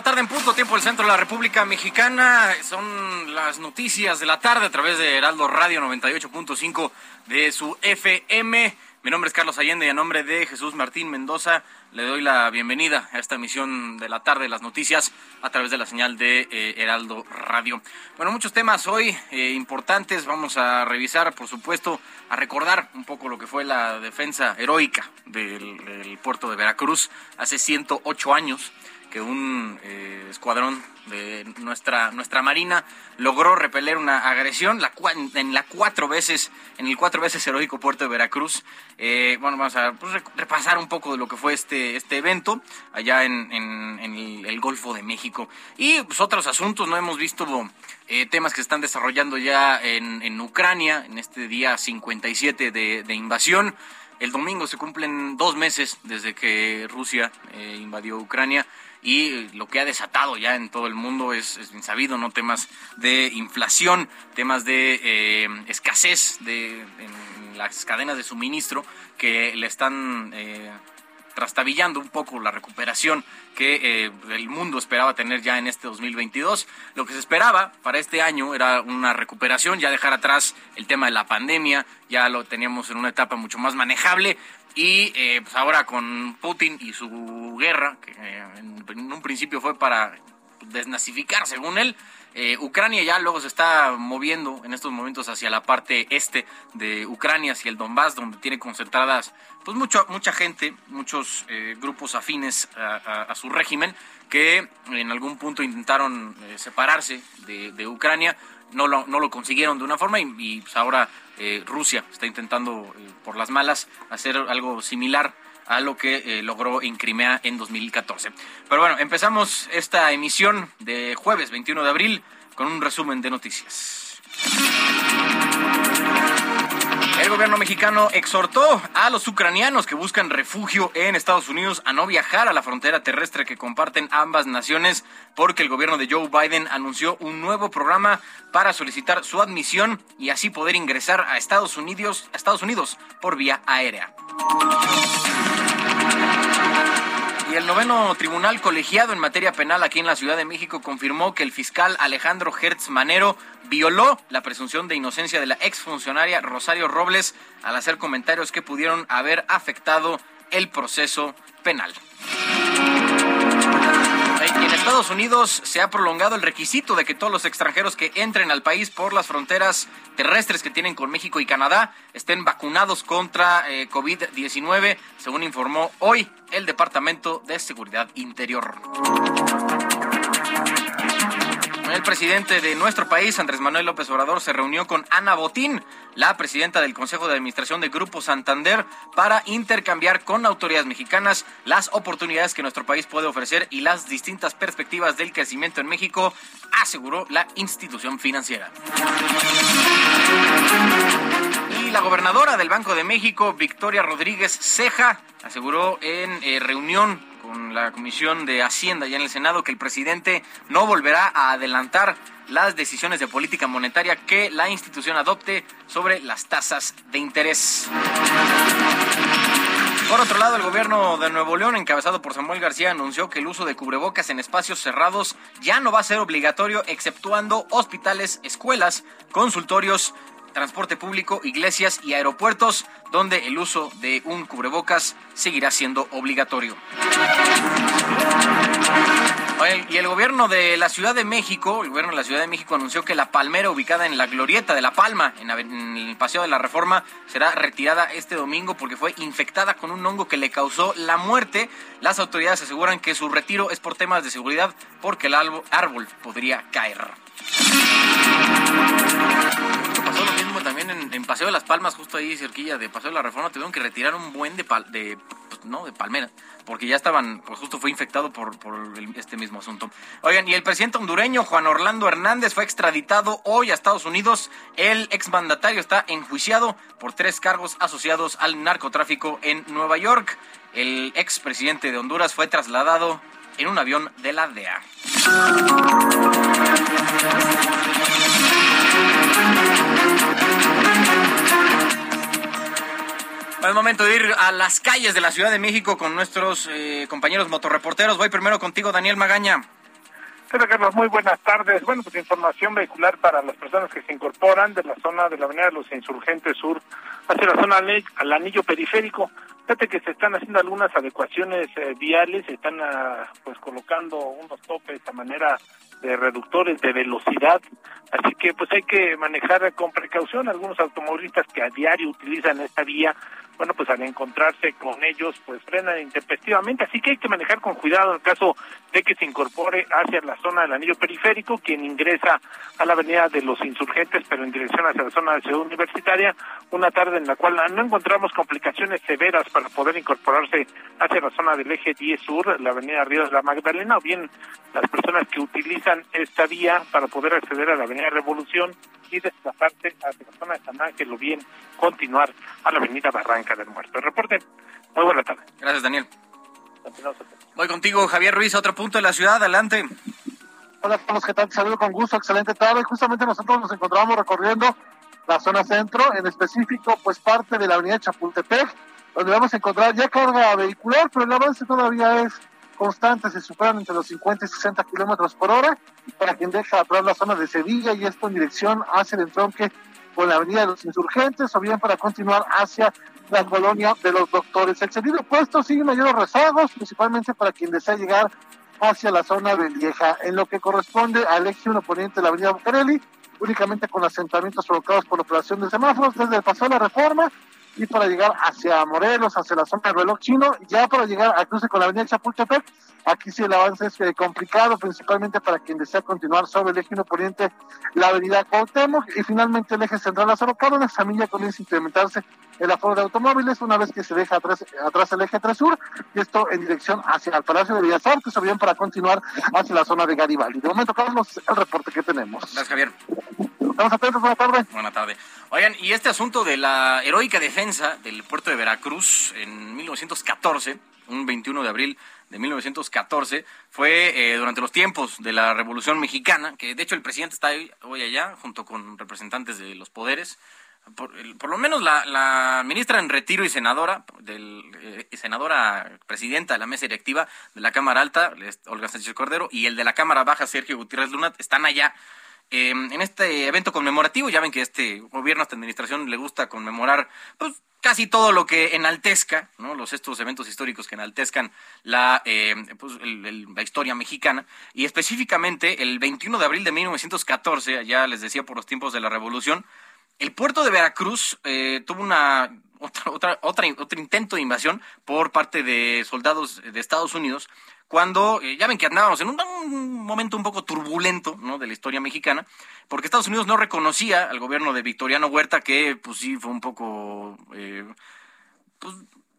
La tarde en punto, tiempo del centro de la República Mexicana. Son las noticias de la tarde a través de Heraldo Radio 98.5 de su FM. Mi nombre es Carlos Allende y a nombre de Jesús Martín Mendoza le doy la bienvenida a esta emisión de la tarde de las noticias a través de la señal de eh, Heraldo Radio. Bueno, muchos temas hoy eh, importantes. Vamos a revisar, por supuesto, a recordar un poco lo que fue la defensa heroica del, del puerto de Veracruz hace 108 años que un eh, escuadrón de nuestra nuestra marina logró repeler una agresión en la cuatro veces en el cuatro veces heroico puerto de Veracruz. Eh, bueno vamos a pues, repasar un poco de lo que fue este este evento allá en, en, el, el, Golfo de México. Y pues, otros asuntos no hemos visto eh, temas que se están desarrollando ya en, en Ucrania en este día 57 de, de invasión. El domingo se cumplen dos meses desde que Rusia eh, invadió Ucrania y lo que ha desatado ya en todo el mundo es, bien sabido, ¿no? Temas de inflación, temas de eh, escasez de, en las cadenas de suministro que le están eh, trastabillando un poco la recuperación que eh, el mundo esperaba tener ya en este 2022. Lo que se esperaba para este año era una recuperación, ya dejar atrás el tema de la pandemia, ya lo teníamos en una etapa mucho más manejable. Y eh, pues ahora con Putin y su guerra, que eh, en, un principio fue para desnazificar, según él, eh, Ucrania ya luego se está moviendo en estos momentos hacia la parte este de Ucrania, hacia el Donbass, donde tiene concentradas pues mucho, mucha gente, muchos eh, grupos afines a, a, a, su régimen que en algún punto intentaron separarse de, Ucrania, no lo, consiguieron de una forma y, pues ahora eh, Rusia está intentando por las malas hacer algo similar a lo que eh, logró en Crimea en 2014. Pero bueno, empezamos esta emisión de jueves 21 de abril con un resumen de noticias. El gobierno mexicano exhortó a los ucranianos que buscan refugio en Estados Unidos a no viajar a la frontera terrestre que comparten ambas naciones porque el gobierno de Joe Biden anunció un nuevo programa para solicitar su admisión y así poder ingresar a Estados Unidos, a Estados Unidos por vía aérea. Y el noveno tribunal colegiado en materia penal aquí en la Ciudad de México confirmó que el fiscal Alejandro Hertz Manero violó la presunción de inocencia de la exfuncionaria Rosario Robles al hacer comentarios que pudieron haber afectado el proceso penal. En Estados Unidos se ha prolongado el requisito de que todos los extranjeros que entren al país por las fronteras terrestres que tienen con México y Canadá estén vacunados contra eh, COVID-19, según informó hoy el Departamento de Seguridad Interior. El presidente de nuestro país, Andrés Manuel López Obrador, se reunió con Ana Botín, la presidenta del Consejo de Administración de Grupo Santander, para intercambiar con autoridades mexicanas las oportunidades que nuestro país puede ofrecer y las distintas perspectivas del crecimiento en México, aseguró la institución financiera. Y la gobernadora del Banco de México, Victoria Rodríguez Ceja, aseguró en eh, reunión con la Comisión de Hacienda ya en el Senado que el presidente no volverá a adelantar las decisiones de política monetaria que la institución adopte sobre las tasas de interés. Por otro lado, el gobierno de Nuevo León, encabezado por Samuel García, anunció que el uso de cubrebocas en espacios cerrados ya no va a ser obligatorio, exceptuando hospitales, escuelas, consultorios, transporte público, iglesias y aeropuertos, donde el uso de un cubrebocas seguirá siendo obligatorio. Y el gobierno de la Ciudad de México, el gobierno de la Ciudad de México anunció que la palmera ubicada en la glorieta de La Palma, en el Paseo de la Reforma, será retirada este domingo porque fue infectada con un hongo que le causó la muerte. Las autoridades aseguran que su retiro es por temas de seguridad porque el árbol podría caer. También en, Paseo de las Palmas, justo ahí cerquilla de Paseo de la Reforma, tuvieron que retirar un buen de, de ¿no? De palmera, porque ya estaban, pues justo fue infectado por, este mismo asunto. Oigan, y el presidente hondureño Juan Orlando Hernández fue extraditado hoy a Estados Unidos. El exmandatario está enjuiciado por tres cargos asociados al narcotráfico en Nueva York. El expresidente de Honduras fue trasladado en un avión de la DEA. Es momento de ir a las calles de la Ciudad de México con nuestros eh, compañeros motorreporteros. Voy primero contigo, Daniel Magaña. Hola Carlos, muy buenas tardes. Bueno, pues información vehicular para las personas que se incorporan de la zona de la Avenida de los Insurgentes Sur hacia la zona al anillo periférico. Fíjate que se están haciendo algunas adecuaciones eh, viales, se están ah, pues colocando unos topes a manera de reductores de velocidad, así que pues hay que manejar con precaución algunos automovilistas que a diario utilizan esta vía. Bueno, pues al encontrarse con ellos, pues frenan intempestivamente, así que hay que manejar con cuidado en caso de que se incorpore hacia la zona del anillo periférico, quien ingresa a la avenida de los insurgentes, pero en dirección hacia la zona de Ciudad Universitaria, una tarde en la cual no encontramos complicaciones severas para poder incorporarse hacia la zona del eje 10 sur, la avenida Río de la Magdalena, o bien las personas que utilizan esta vía para poder acceder a la avenida Revolución y desplazarse hacia la zona de San Ángel o bien continuar a la avenida Barranca del Muerto. El reporte, muy buena tarde. Gracias, Daniel. Voy contigo, Javier Ruiz, a otro punto de la ciudad, adelante. Hola, Carlos, ¿qué tal? Te saludo con gusto, excelente tarde. Justamente nosotros nos encontramos recorriendo la zona centro, en específico, pues parte de la avenida Chapultepec, donde vamos a encontrar ya carga vehicular, pero el avance todavía es constante, se superan entre los 50 y 60 kilómetros por hora, para quien deja atrás la zona de Sevilla y esto en dirección hacia el entronque con la avenida de los insurgentes, o bien para continuar hacia la colonia de los doctores. El sentido opuesto sigue mayores rezagos, principalmente para quien desea llegar hacia la zona de Vieja. En lo que corresponde al eje 1 poniente de la avenida Bucareli, únicamente con asentamientos provocados por la operación de semáforos, desde el paso de la reforma y para llegar hacia Morelos, hacia la zona del reloj chino, ya para llegar a cruce con la avenida Chapultepec, aquí sí el avance es eh, complicado, principalmente para quien desea continuar sobre el eje 1 poniente, la avenida Cuauhtémoc, y finalmente el eje central Lázaro Cárdenas, también ya comienza a incrementarse el aforo de automóviles una vez que se deja atrás, atrás el eje 3 sur, y esto en dirección hacia el Palacio de Bellas Artes, o bien para continuar hacia la zona de Garibaldi. De momento, Carlos, el reporte que tenemos. Gracias, Javier. Estamos atentos, buena tarde. Buena tarde. Oigan, y este asunto de la heroica defensa del puerto de Veracruz en 1914, un 21 de abril de 1914, fue eh, durante los tiempos de la Revolución Mexicana, que de hecho el presidente está hoy, allá, junto con representantes de los poderes. Por, lo menos la, ministra en retiro y senadora, del, eh, senadora presidenta de la mesa directiva de la Cámara Alta, Olga Sánchez Cordero, y el de la Cámara Baja, Sergio Gutiérrez Luna, están allá Em, en este evento conmemorativo. Ya ven que este gobierno, esta administración le gusta conmemorar pues, casi todo lo que enaltezca, ¿no? Los estos eventos históricos que enaltezcan la, em, pues, la historia mexicana. Y específicamente el 21 de abril de 1914, ya les decía por los tiempos de la Revolución, el puerto de Veracruz eh, tuvo una otra, otra, otra, otro intento de invasión por parte de soldados de Estados Unidos cuando eh, ya ven que andábamos en un, momento un poco turbulento de la historia mexicana, porque Estados Unidos no reconocía al gobierno de Victoriano Huerta, que pues sí fue un poco eh, pues,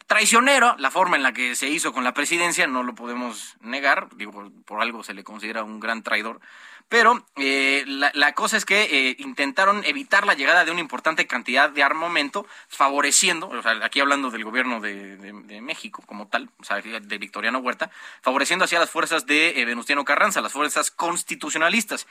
traicionero. La forma en la que se hizo con la presidencia, no lo podemos negar, digo, por algo se le considera un gran traidor. Pero eh, la, cosa es que eh, intentaron evitar la llegada de una importante cantidad de armamento, favoreciendo, o sea, aquí hablando del gobierno de, México como tal, o sea, de Victoriano Huerta, favoreciendo hacia las fuerzas de eh, Venustiano Carranza, las fuerzas constitucionalistas.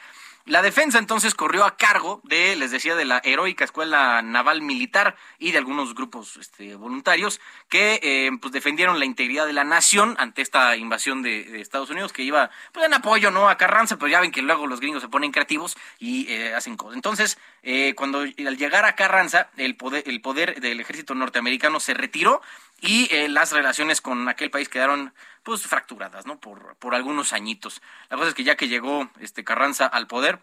La defensa entonces corrió a cargo de, les decía, de la heroica Escuela Naval Militar y de algunos grupos este, voluntarios que eh, pues defendieron la integridad de la nación ante esta invasión de, Estados Unidos que iba pues, en apoyo no a Carranza, pero ya ven que luego los gringos se ponen creativos y eh, hacen cosas. Entonces, eh, cuando al llegar a Carranza, el poder, el poder del ejército norteamericano se retiró y las relaciones con aquel país quedaron pues fracturadas, ¿no? Por, por algunos añitos. La cosa es que ya que llegó este Carranza al poder,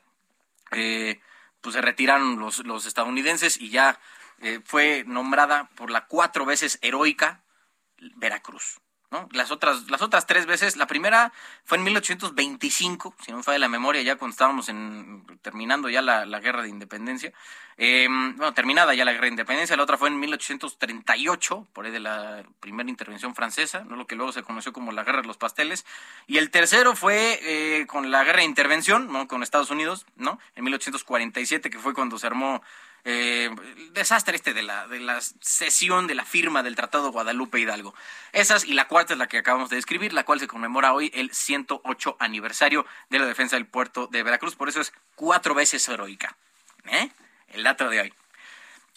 eh, pues se retiraron los, los estadounidenses y ya eh, fue nombrada por la cuatro veces heroica Veracruz. ¿No? Las otras, las otras tres veces, la primera fue en 1825, si no me falla la memoria, ya cuando estábamos en, terminando ya la, guerra de independencia, em, bueno, terminada ya la guerra de independencia, la otra fue en 1838, por ahí de la primera intervención francesa, ¿no? lo que luego se conoció como la guerra de los pasteles, y el tercero fue eh, con la guerra de intervención, ¿no? con Estados Unidos, ¿no? en 1847, que fue cuando se armó eh, desastre este de la, de la sesión de la firma del Tratado Guadalupe Hidalgo. Esas y la cuarta es la que acabamos de describir, la cual se conmemora hoy el 108 aniversario de la defensa del puerto de Veracruz, por eso es cuatro veces heroica. ¿Eh? El dato de hoy.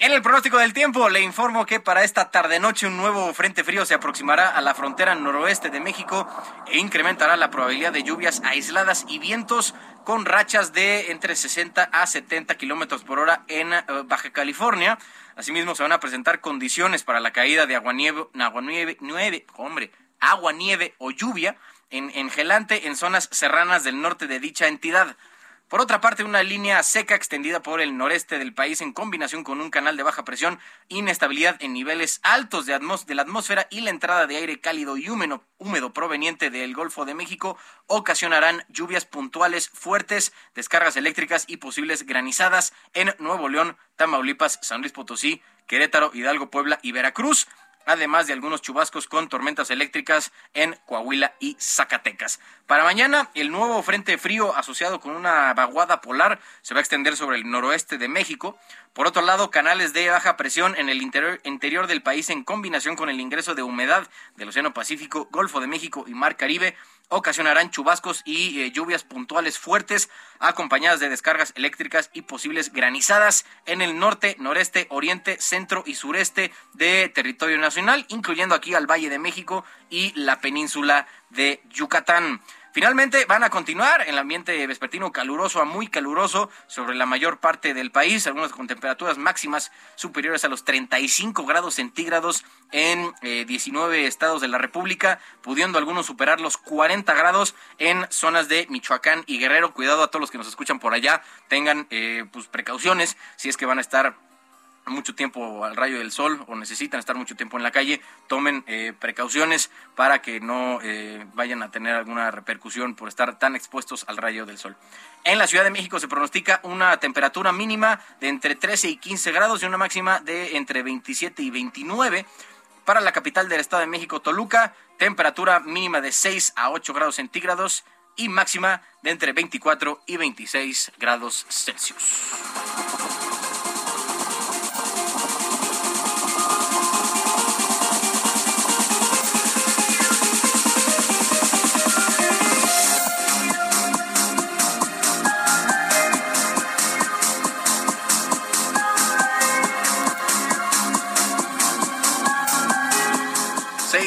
En el pronóstico del tiempo le informo que para esta tarde-noche un nuevo frente frío se aproximará a la frontera noroeste de México e incrementará la probabilidad de lluvias aisladas y vientos con rachas de entre 60 a 70 kilómetros por hora en eh, Baja California. Asimismo, se van a presentar condiciones para la caída de aguanieve, aguanieve, nieve, hombre, agua, nieve o lluvia en, en gelante en zonas serranas del norte de dicha entidad. Por otra parte, una línea seca extendida por el noreste del país en combinación con un canal de baja presión, inestabilidad en niveles altos de, la atmósfera y la entrada de aire cálido y húmedo, húmedo proveniente del Golfo de México ocasionarán lluvias puntuales fuertes, descargas eléctricas y posibles granizadas en Nuevo León, Tamaulipas, San Luis Potosí, Querétaro, Hidalgo, Puebla y Veracruz además de algunos chubascos con tormentas eléctricas en Coahuila y Zacatecas. Para mañana, el nuevo frente frío asociado con una vaguada polar se va a extender sobre el noroeste de México. Por otro lado, canales de baja presión en el interior, interior del país en combinación con el ingreso de humedad del Océano Pacífico, Golfo de México y Mar Caribe ocasionarán chubascos y eh, lluvias puntuales fuertes, acompañadas de descargas eléctricas y posibles granizadas en el norte, noreste, oriente, centro y sureste de territorio nacional, incluyendo aquí al Valle de México y la península de Yucatán. Finalmente van a continuar el ambiente vespertino caluroso a muy caluroso sobre la mayor parte del país, algunas con temperaturas máximas superiores a los 35 grados centígrados en 19 eh, estados de la República, pudiendo algunos superar los 40 grados en zonas de Michoacán y Guerrero. Cuidado a todos los que nos escuchan por allá, tengan eh, pues precauciones si es que van a estar mucho tiempo al rayo del sol o necesitan estar mucho tiempo en la calle, tomen eh, precauciones para que no eh, vayan a tener alguna repercusión por estar tan expuestos al rayo del sol. En la Ciudad de México se pronostica una temperatura mínima de entre 13 y 15 grados y una máxima de entre 27 y 29. Para la capital del Estado de México, Toluca, temperatura mínima de 6 a 8 grados centígrados y máxima de entre 24 y 26 grados Celsius.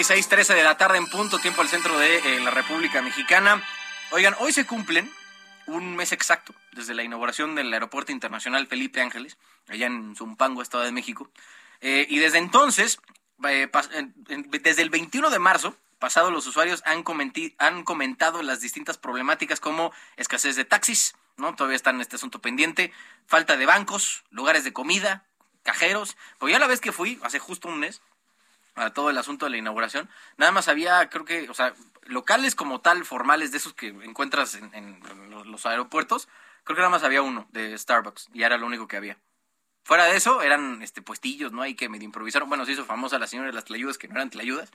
Seis trece de la tarde en punto, tiempo al centro de eh, la República Mexicana. Oigan, hoy se cumplen un mes exacto desde la inauguración del Aeropuerto Internacional Felipe Ángeles, allá en Zumpango, Estado de México. Eh, y desde entonces, eh, desde el 21 de marzo, pasado los usuarios han, han comentado las distintas problemáticas como escasez de taxis, ¿no? Todavía está en este asunto pendiente, falta de bancos, lugares de comida, cajeros. Pues ya la vez que fui, hace justo un mes, a todo el asunto de la inauguración. Nada más había, creo que, o sea, locales como tal, formales, de esos que encuentras en, los aeropuertos, creo que nada más había uno de Starbucks y era lo único que había. Fuera de eso, eran este puestillos, ¿no? Hay que medio improvisaron. Bueno, se hizo famosa la señora de las tlayudas, que no eran tlayudas,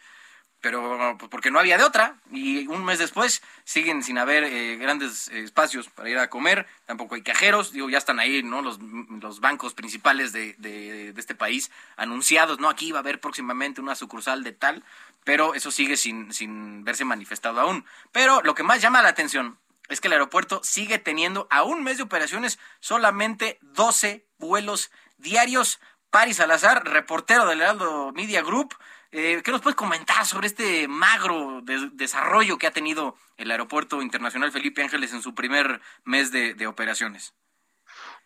pero pues, porque no había de otra. Y un mes después siguen sin haber eh, grandes eh, espacios para ir a comer, tampoco hay cajeros, digo, ya están ahí, ¿no? Los, los bancos principales de, de, este país anunciados, ¿no? Aquí va a haber próximamente una sucursal de tal, pero eso sigue sin, sin verse manifestado aún. Pero lo que más llama la atención es que el aeropuerto sigue teniendo a un mes de operaciones solamente 12 vuelos diarios. Paris Salazar, reportero del Heraldo Media Group, eh, ¿qué nos puedes comentar sobre este magro desarrollo que ha tenido el Aeropuerto Internacional Felipe Ángeles en su primer mes de operaciones?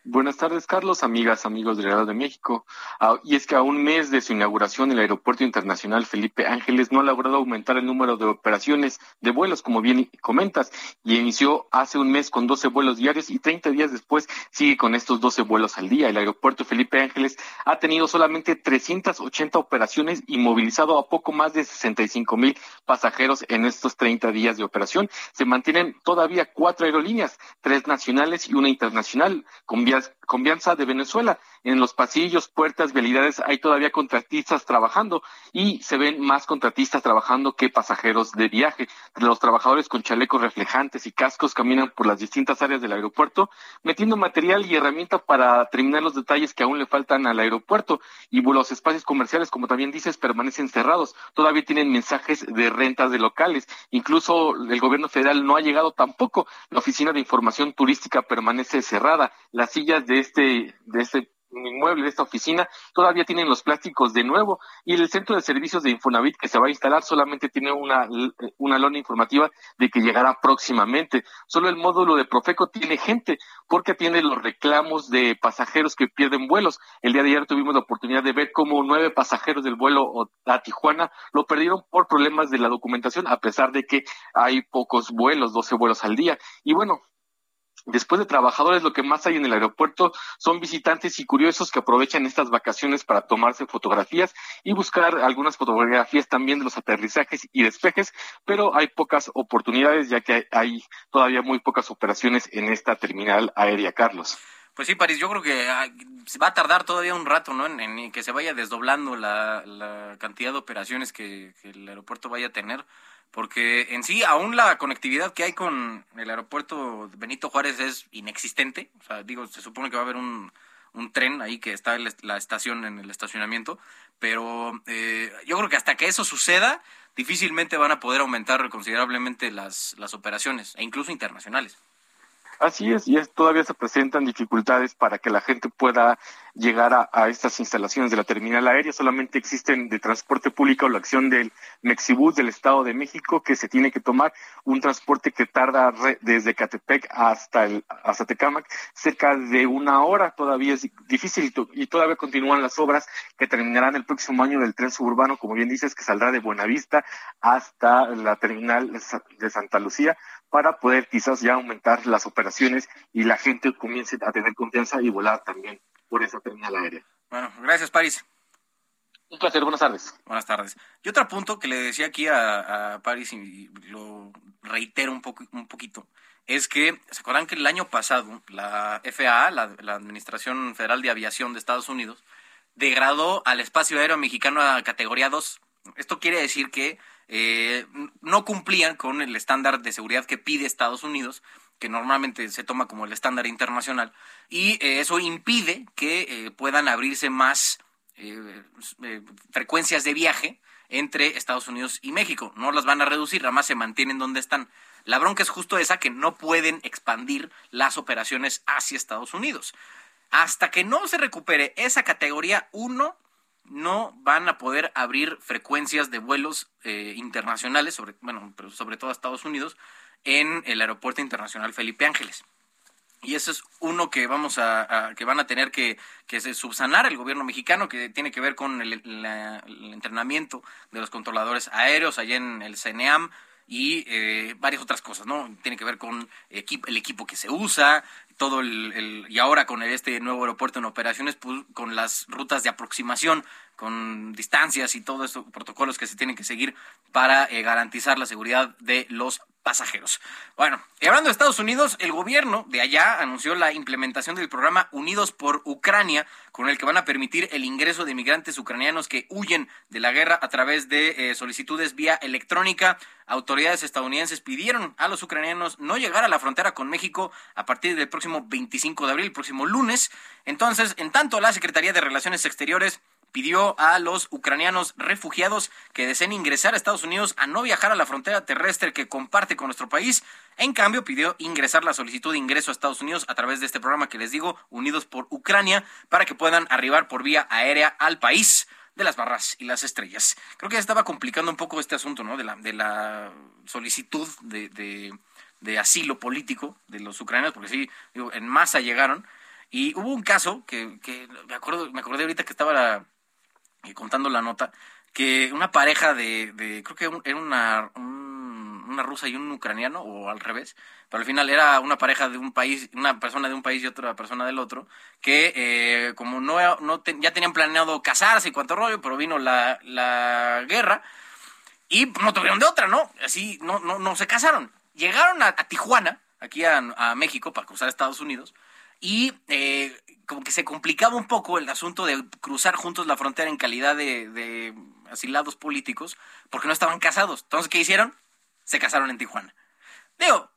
Buenas tardes, Carlos, amigas, amigos del Real de México. Ah, y es que a un mes de su inauguración, el Aeropuerto Internacional Felipe Ángeles no ha logrado aumentar el número de operaciones de vuelos, como bien comentas, y inició hace un mes con 12 vuelos diarios y 30 días después sigue con estos 12 vuelos al día. El Aeropuerto Felipe Ángeles ha tenido solamente 380 operaciones y movilizado a poco más de 65 mil pasajeros en estos 30 días de operación. Se mantienen todavía cuatro aerolíneas, tres nacionales y una internacional, con Confianza de Venezuela. En los pasillos, puertas, vialidades hay todavía contratistas trabajando y se ven más contratistas trabajando que pasajeros de viaje. Los trabajadores con chalecos reflejantes y cascos caminan por las distintas áreas del aeropuerto metiendo material y herramienta para terminar los detalles que aún le faltan al aeropuerto y los espacios comerciales, como también dices, permanecen cerrados. Todavía tienen mensajes de rentas de locales. Incluso el gobierno federal no ha llegado tampoco. La oficina de información turística permanece cerrada. Las de este, de este inmueble, de esta oficina, todavía tienen los plásticos de nuevo y el centro de servicios de Infonavit que se va a instalar solamente tiene una, una lona informativa de que llegará próximamente. Solo el módulo de Profeco tiene gente porque tiene los reclamos de pasajeros que pierden vuelos. El día de ayer tuvimos la oportunidad de ver cómo nueve pasajeros del vuelo a Tijuana lo perdieron por problemas de la documentación, a pesar de que hay pocos vuelos, 12 vuelos al día. Y bueno, Después de trabajadores, lo que más hay en el aeropuerto son visitantes y curiosos que aprovechan estas vacaciones para tomarse fotografías y buscar algunas fotografías también de los aterrizajes y despejes, pero hay pocas oportunidades ya que hay todavía muy pocas operaciones en esta terminal aérea, Carlos. Pues sí, París, yo creo que ah, va a tardar todavía un rato, ¿no? En, que se vaya desdoblando la, cantidad de operaciones que el aeropuerto vaya a tener porque en sí aún la conectividad que hay con el aeropuerto Benito Juárez es inexistente. O sea, digo, se supone que va a haber un, tren ahí que está en la estación en el estacionamiento, pero eh, yo creo que hasta que eso suceda, difícilmente van a poder aumentar considerablemente las operaciones, e incluso internacionales. Así es, y es, todavía se presentan dificultades para que la gente pueda llegar a, estas instalaciones de la terminal aérea. Solamente existen de transporte público la acción del Mexibus del Estado de México, que se tiene que tomar un transporte que tarda desde Catepec hasta, el, hasta Tecámac cerca de una hora. Todavía es difícil y todavía continúan las obras que terminarán el próximo año del tren suburbano, como bien dices, que saldrá de Buenavista hasta la terminal de Santa Lucía para poder quizás ya aumentar las operaciones y la gente comience a tener confianza y volar también por esa terminal aérea. Bueno, gracias, París. Un placer, buenas tardes. Buenas tardes. Y otro punto que le decía aquí a, París y lo reitero un, poco, un poquito, es que, ¿se acuerdan que el año pasado la FAA, la, la Administración Federal de Aviación de Estados Unidos, degradó al espacio aéreo mexicano a categoría 2? Esto quiere decir que eh, no cumplían con el estándar de seguridad que pide Estados Unidos, que normalmente se toma como el estándar internacional, y eh, eso impide que eh, puedan abrirse más frecuencias de viaje entre Estados Unidos y México. No las van a reducir, más se mantienen donde están. La bronca es justo esa, que no pueden expandir las operaciones hacia Estados Unidos. Hasta que no se recupere esa categoría 1, no van a poder abrir frecuencias de vuelos eh, internacionales, sobre, bueno, pero sobre todo a Estados Unidos, en el Aeropuerto Internacional Felipe Ángeles. Y eso es uno que vamos a, que van a tener que, que, subsanar el gobierno mexicano, que tiene que ver con el, entrenamiento de los controladores aéreos allá en el CNEAM y eh, varias otras cosas, ¿no? Tiene que ver con el equipo que se usa, todo el, y ahora con este nuevo aeropuerto en operaciones, pues, con las rutas de aproximación, con distancias y todos estos protocolos que se tienen que seguir para eh, garantizar la seguridad de los pasajeros. Bueno, y hablando de Estados Unidos, el gobierno de allá anunció la implementación del programa Unidos por Ucrania, con el que van a permitir el ingreso de migrantes ucranianos que huyen de la guerra a través de eh, solicitudes vía electrónica. Autoridades estadounidenses pidieron a los ucranianos no llegar a la frontera con México a partir del próximo 25 de abril, próximo lunes. Entonces, en tanto, la Secretaría de Relaciones Exteriores pidió a los ucranianos refugiados que deseen ingresar a Estados Unidos a no viajar a la frontera terrestre que comparte con nuestro país. En cambio, pidió ingresar la solicitud de ingreso a Estados Unidos a través de este programa que les digo, Unidos por Ucrania, para que puedan arribar por vía aérea al país de las barras y las estrellas. Creo que ya estaba complicando un poco este asunto, ¿no? De la, de la solicitud de, asilo político de los ucranianos, porque sí, en masa llegaron. Y hubo un caso que, que me acuerdo, me acordé ahorita que estaba eh, contando la nota, que una pareja de, de creo que era una, una rusa y un ucraniano, o al revés, pero al final era una pareja de un país, una persona de un país y otra persona del otro, que eh, como no, no ya tenían planeado casarse y cuánto rollo, pero vino la, la guerra y no tuvieron de otra, ¿no? Así no, no, no se casaron. Llegaron a, Tijuana, aquí a, México, para cruzar a Estados Unidos, y eh, como que se complicaba un poco el asunto de cruzar juntos la frontera en calidad de, asilados políticos, porque no estaban casados. Entonces, ¿qué hicieron? Se casaron en Tijuana. Digo,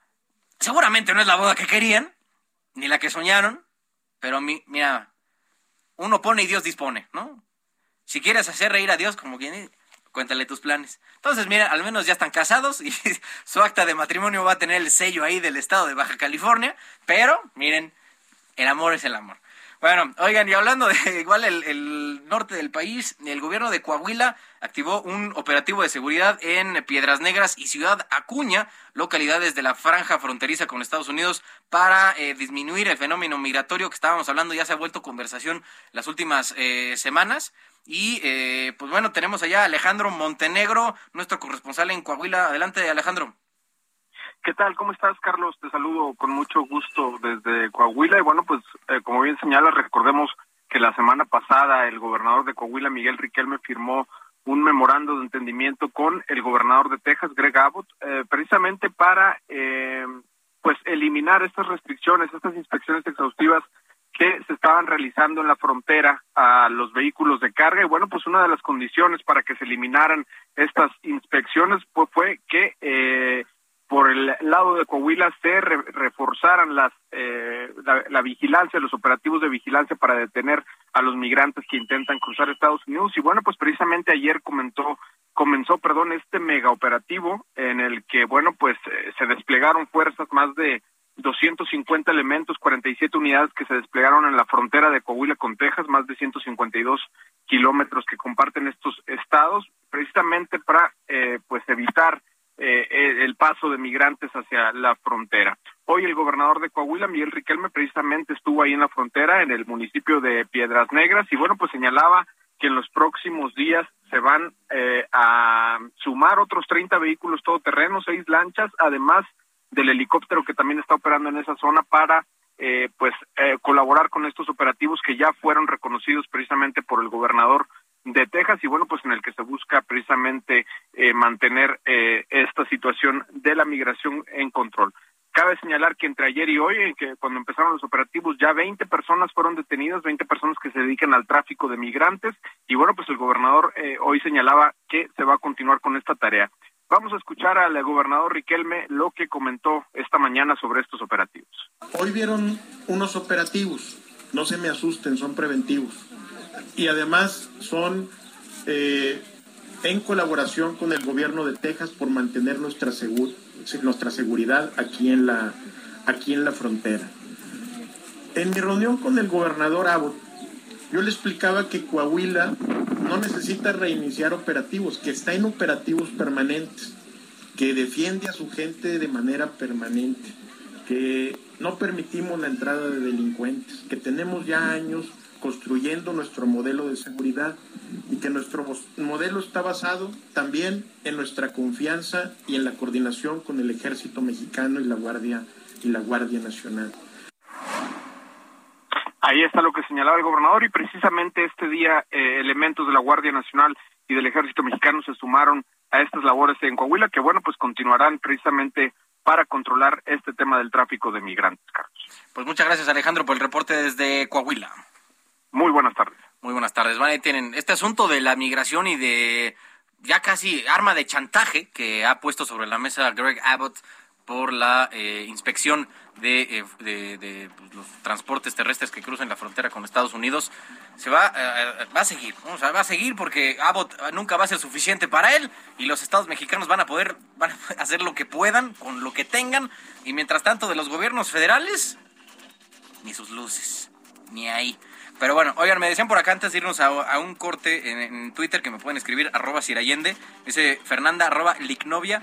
seguramente no es la boda que querían, ni la que soñaron, pero mi, mira, uno pone y Dios dispone, ¿no? Si quieres hacer reír a Dios, como quien cuéntale tus planes. Entonces, mira, al menos ya están casados y su acta de matrimonio va a tener el sello ahí del estado de Baja California, pero miren, el amor es el amor. Bueno, oigan, y hablando de igual el, norte del país, el gobierno de Coahuila activó un operativo de seguridad en Piedras Negras y Ciudad Acuña, localidades de la franja fronteriza con Estados Unidos, para eh, disminuir el fenómeno migratorio que estábamos hablando, ya se ha vuelto conversación las últimas eh, semanas. Y eh, pues bueno, tenemos allá a Alejandro Montenegro, nuestro corresponsal en Coahuila. Adelante, Alejandro. ¿Qué tal? ¿Cómo estás, Carlos? Te saludo con mucho gusto desde Coahuila. Y bueno, pues eh, como bien señala, recordemos que la semana pasada el gobernador de Coahuila, Miguel Riquelme, firmó un memorando de entendimiento con el gobernador de Texas, Greg Abbott, eh, precisamente para eh, pues eliminar estas restricciones, estas inspecciones exhaustivas que se estaban realizando en la frontera a los vehículos de carga y bueno pues una de las condiciones para que se eliminaran estas inspecciones pues, fue que eh, por el lado de Coahuila se reforzaran las eh, la, vigilancia, los operativos de vigilancia para detener a los migrantes que intentan cruzar Estados Unidos. Y bueno pues precisamente ayer comentó comenzó perdón este mega operativo en el que bueno pues eh, se desplegaron fuerzas más de 250 elementos, 47 unidades que se desplegaron en la frontera de Coahuila con Texas, más de 152 kilómetros que comparten estos estados, precisamente para eh, pues evitar eh, el paso de migrantes hacia la frontera. Hoy el gobernador de Coahuila, Miguel Riquelme, precisamente estuvo ahí en la frontera, en el municipio de Piedras Negras, y bueno, pues señalaba que en los próximos días se van eh, a sumar otros 30 vehículos todoterrenos, seis lanchas, además del helicóptero que también está operando en esa zona para eh, pues eh, colaborar con estos operativos que ya fueron reconocidos precisamente por el gobernador de Texas y bueno pues en el que se busca precisamente eh, mantener esta situación de la migración en control. Cabe señalar que entre ayer y hoy, que cuando empezaron los operativos, ya 20 personas fueron detenidas, 20 personas que se dedican al tráfico de migrantes. Y bueno, pues el gobernador hoy señalaba que se va a continuar con esta tarea. Vamos a escuchar al gobernador Riquelme lo que comentó esta mañana sobre estos operativos. Hoy vieron unos operativos, no se me asusten, son preventivos. Y además son eh, en colaboración con el gobierno de Texas por mantener nuestra, nuestra seguridad aquí en, la, aquí en la frontera. En mi reunión con el gobernador Abbott, yo le explicaba que Coahuila no necesita reiniciar operativos, que está en operativos permanentes, que defiende a su gente de manera permanente, que no permitimos la entrada de delincuentes, que tenemos ya años construyendo nuestro modelo de seguridad y que nuestro modelo está basado también en nuestra confianza y en la coordinación con el ejército mexicano y la Guardia y la Guardia Nacional. Ahí está lo que señalaba el gobernador y precisamente este día eh, elementos de la Guardia Nacional y del Ejército Mexicano se sumaron a estas labores en Coahuila que bueno pues continuarán precisamente para controlar este tema del tráfico de migrantes, Carlos. Pues muchas gracias Alejandro por el reporte desde Coahuila. Muy buenas tardes. Muy buenas tardes. Vale, tienen este asunto de la migración y de ya casi arma de chantaje que ha puesto sobre la mesa Greg Abbott por la eh, inspección de, de, pues, los transportes terrestres que cruzan la frontera con Estados Unidos, se va, va a seguir, va a seguir porque Abbott nunca va a ser suficiente para él y los estados mexicanos van a poder van hacer lo que puedan con lo que tengan y mientras tanto de los gobiernos federales, ni sus luces, ni ahí. Pero bueno, oigan, me decían por acá antes de irnos a, un corte en, Twitter que me pueden escribir, arroba Sirayende, dice Fernanda, arroba Licnovia.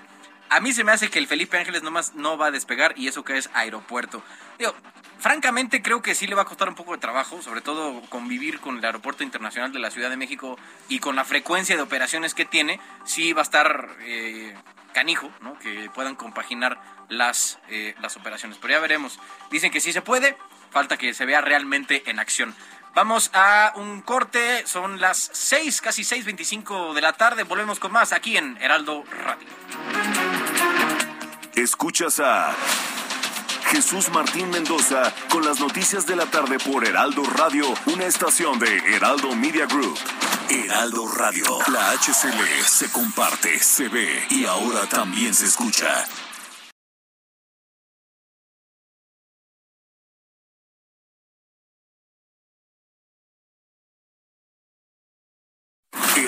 A mí se me hace que el Felipe Ángeles nomás no va a despegar y eso que es aeropuerto. Digo, francamente creo que sí le va a costar un poco de trabajo, sobre todo convivir con el Aeropuerto Internacional de la Ciudad de México y con la frecuencia de operaciones que tiene, sí va a estar eh, canijo, ¿no? Que puedan compaginar las, eh, las operaciones. Pero ya veremos. Dicen que sí se puede, falta que se vea realmente en acción. Vamos a un corte, son las 6, casi 6.25 de la tarde. Volvemos con más aquí en Heraldo Radio. Escuchas a Jesús Martín Mendoza con las noticias de la tarde por Heraldo Radio, una estación de Heraldo Media Group. Heraldo Radio, la HCL se comparte, se ve y ahora también se escucha.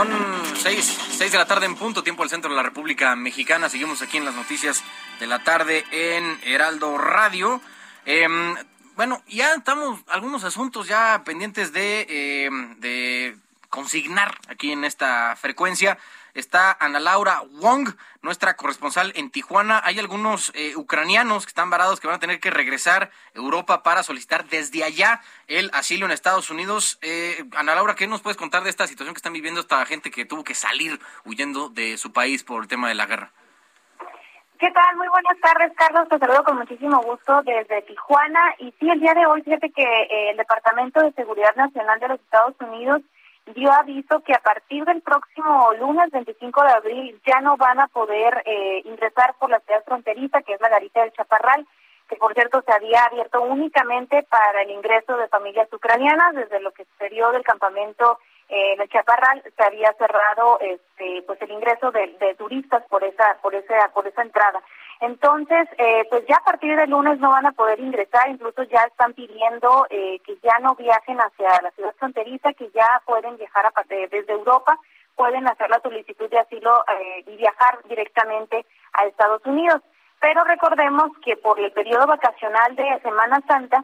Son seis, seis de la tarde en punto, tiempo del centro de la República Mexicana. Seguimos aquí en las noticias de la tarde en Heraldo Radio. Em, bueno, ya estamos algunos asuntos ya pendientes de, em, de consignar aquí en esta frecuencia está Ana Laura Wong, nuestra corresponsal en Tijuana. Hay algunos eh, ucranianos que están varados que van a tener que regresar a Europa para solicitar desde allá el asilo en Estados Unidos. Eh, Ana Laura, ¿qué nos puedes contar de esta situación que están viviendo esta gente que tuvo que salir huyendo de su país por el tema de la guerra? ¿Qué tal? Muy buenas tardes, Carlos. Te saludo con muchísimo gusto desde Tijuana. Y sí, el día de hoy, fíjate que eh, el Departamento de Seguridad Nacional de los Estados Unidos dio aviso que a partir del próximo lunes 25 de abril ya no van a poder eh, ingresar por la ciudad fronteriza, que es la Garita del Chaparral, que por cierto se había abierto únicamente para el ingreso de familias ucranianas, desde lo que sucedió del campamento eh, en el Chaparral se había cerrado este pues el ingreso de, de turistas por esa por esa por esa entrada. Entonces, eh, pues ya a partir del lunes no van a poder ingresar, incluso ya están pidiendo eh, que ya no viajen hacia la ciudad fronteriza, que ya pueden viajar a, desde Europa, pueden hacer la solicitud de asilo eh, y viajar directamente a Estados Unidos. Pero recordemos que por el periodo vacacional de Semana Santa,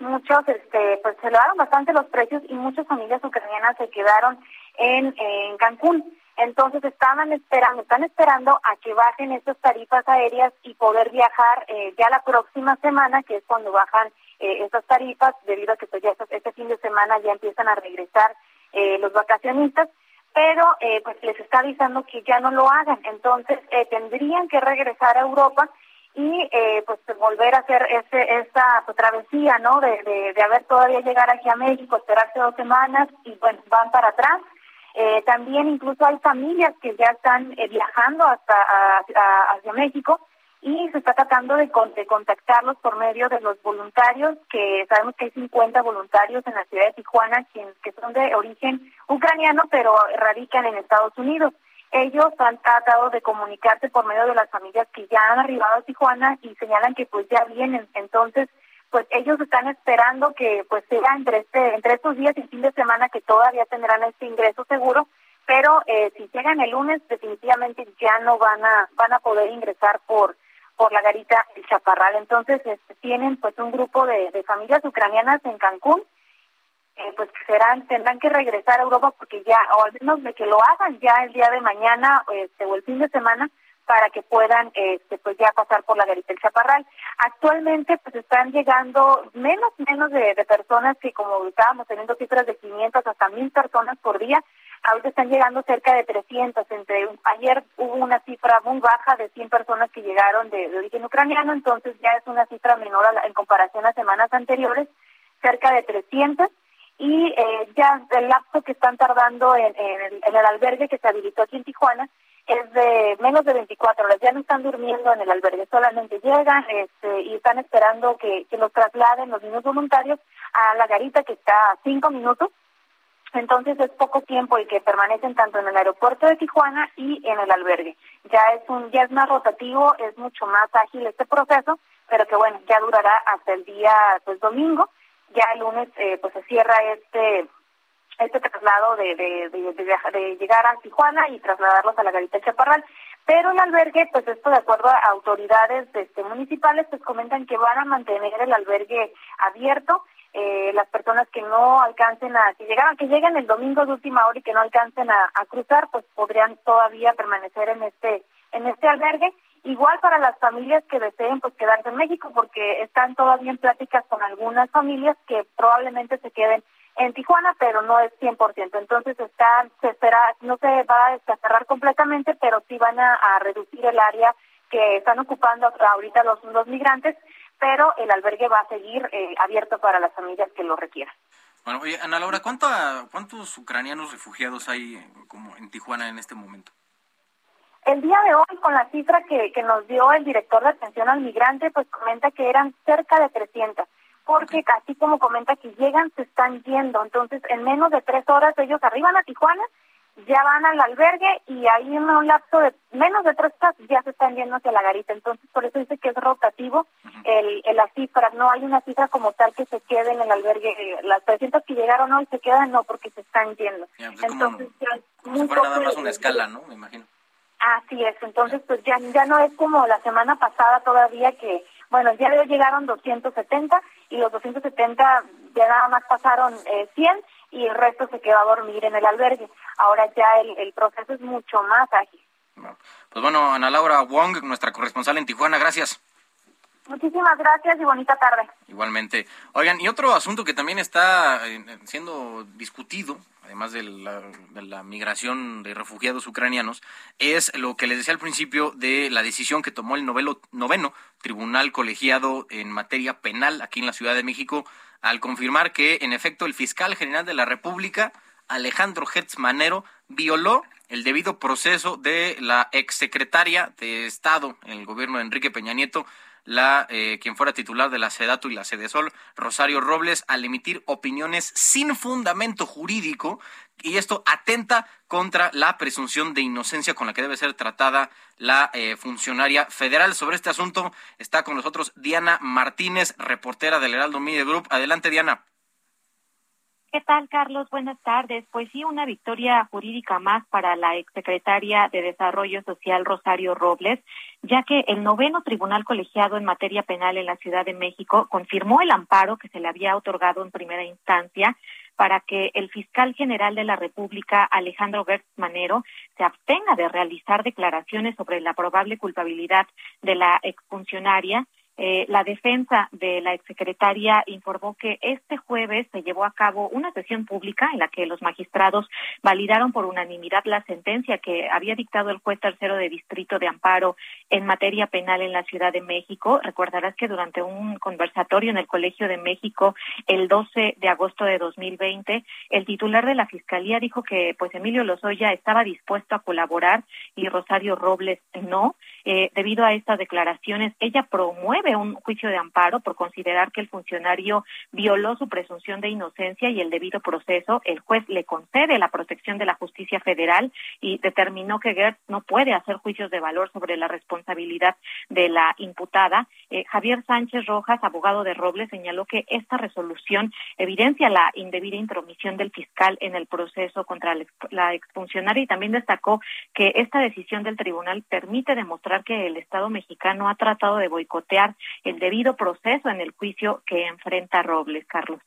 muchos, este, pues se elevaron bastante los precios y muchas familias ucranianas se quedaron en, en Cancún. Entonces estaban esperando, están esperando a que bajen estas tarifas aéreas y poder viajar eh, ya la próxima semana, que es cuando bajan eh, tarifas, debido a que pues ya este fin de semana ya empiezan a regresar eh, los vacacionistas, pero eh, pues les está avisando que ya no lo hagan, entonces eh, tendrían que regresar a Europa y eh, pues volver a hacer ese, esta pues, travesía, ¿no? De, de, de haber todavía llegar aquí a México, esperarse dos semanas y bueno, van para atrás eh, también incluso hay familias que ya están eh, viajando hasta hacia México y se está tratando de, contactarlos por medio de los voluntarios, que sabemos que hay 50 voluntarios en la ciudad de Tijuana que, que son de origen ucraniano, pero radican en Estados Unidos. Ellos han tratado de comunicarse por medio de las familias que ya han arribado a Tijuana y señalan que pues ya vienen. Entonces, pues ellos están esperando que pues sea entre este entre estos días y fin de semana que todavía tendrán este ingreso seguro pero eh, si llegan el lunes definitivamente ya no van a van a poder ingresar por por la garita el chaparral entonces este, tienen pues un grupo de, de familias ucranianas en Cancún eh, pues serán tendrán que regresar a Europa porque ya o al menos de que lo hagan ya el día de mañana este, o el fin de semana para que puedan este, pues ya pasar por la garita del Chaparral. Actualmente pues están llegando menos menos de, personas que como estábamos teniendo cifras de 500 hasta 1000 personas por día, ahorita están llegando cerca de 300. Entre ayer hubo una cifra muy baja de 100 personas que llegaron de, origen ucraniano, entonces ya es una cifra menor en comparación a semanas anteriores, cerca de 300 y eh, ya el lapso que están tardando en, el, en, el, albergue que se habilitó aquí en Tijuana es de menos de 24 horas, ya no están durmiendo en el albergue, solamente llegan este, y están esperando que, que los trasladen los niños voluntarios a la garita que está a cinco minutos, entonces es poco tiempo y que permanecen tanto en el aeropuerto de Tijuana y en el albergue. Ya es un ya es más rotativo, es mucho más ágil este proceso, pero que bueno, ya durará hasta el día pues domingo ya el lunes eh, pues se cierra este este traslado de, de, de, llegar a Tijuana y trasladarlos a la Garita Chaparral. Pero el albergue, pues esto de acuerdo a autoridades este, municipales, pues comentan que van a mantener el albergue abierto. Eh, las personas que no alcancen a, que llegaran, que lleguen el domingo de última hora y que no alcancen a, a cruzar, pues podrían todavía permanecer en este, en este albergue. Igual para las familias que deseen pues quedarse en México, porque están todavía en pláticas con algunas familias que probablemente se queden en Tijuana, pero no es 100%. Entonces está, se espera, no se va a cerrar completamente, pero sí van a, reducir el área que están ocupando ahorita los, los migrantes, pero el albergue va a seguir eh, abierto para las familias que lo requieran. Bueno, oye, Ana Laura, ¿cuántos ucranianos refugiados hay como en Tijuana en este momento? El día de hoy, con la cifra que, que nos dio el director de atención al migrante, pues comenta que eran cerca de 300, porque así como comenta que llegan, se están yendo. Entonces, en menos de tres horas ellos arriban a Tijuana, ya van al albergue y ahí en un lapso de menos de tres horas ya se están yendo hacia la garita. Entonces, por eso dice que es rotativo el, el, la cifra. No hay una cifra como tal que se quede en el albergue. Las 300 que llegaron hoy se quedan, no, porque se están yendo. Pues Entonces, ya muy nada más una escala, ¿no? Me imagino. Así es, entonces pues ya, ya no es como la semana pasada todavía que, bueno, ya llegaron 270 y los 270 ya nada más pasaron eh, 100 y el resto se quedó a dormir en el albergue. Ahora ya el, el proceso es mucho más ágil. Pues bueno, Ana Laura Wong, nuestra corresponsal en Tijuana, gracias. Muchísimas gracias y bonita tarde. Igualmente. Oigan, y otro asunto que también está eh, siendo discutido además de la, migración de refugiados ucranianos, es lo que les decía al principio de la decisión que tomó el novelo, noveno Tribunal Colegiado en materia penal aquí en la Ciudad de México, al confirmar que, en efecto, el fiscal general de la República, Alejandro Hertz Manero, violó el debido proceso de la exsecretaria de Estado en el gobierno de Enrique Peña Nieto, la eh, quien fuera titular de la SEDATU y la SEDESOL, Rosario Robles, al emitir opiniones sin fundamento jurídico y esto atenta contra la presunción de inocencia con la que debe ser tratada la eh, funcionaria federal. Sobre este asunto está con nosotros Diana Martínez, reportera del Heraldo Media Group. Adelante, Diana. ¿Qué tal, Carlos? Buenas tardes. Pues sí, una victoria jurídica más para la exsecretaria de Desarrollo Social, Rosario Robles, ya que el noveno tribunal colegiado en materia penal en la Ciudad de México confirmó el amparo que se le había otorgado en primera instancia para que el fiscal general de la República, Alejandro Gertz Manero, se abstenga de realizar declaraciones sobre la probable culpabilidad de la exfuncionaria eh, la defensa de la exsecretaria informó que este jueves se llevó a cabo una sesión pública en la que los magistrados validaron por unanimidad la sentencia que había dictado el juez tercero de distrito de amparo en materia penal en la Ciudad de México. Recordarás que durante un conversatorio en el Colegio de México el 12 de agosto de 2020, el titular de la Fiscalía dijo que pues Emilio Lozoya estaba dispuesto a colaborar y Rosario Robles no. Eh, debido a estas declaraciones, ella promueve un juicio de amparo por considerar que el funcionario violó su presunción de inocencia y el debido proceso. El juez le concede la protección de la justicia federal y determinó que Gertz no puede hacer juicios de valor sobre la responsabilidad de la imputada. Eh, Javier Sánchez Rojas, abogado de Robles, señaló que esta resolución evidencia la indebida intromisión del fiscal en el proceso contra la exfuncionaria y también destacó que esta decisión del tribunal permite demostrar que el Estado mexicano ha tratado de boicotear el debido proceso en el juicio que enfrenta Robles, Carlos.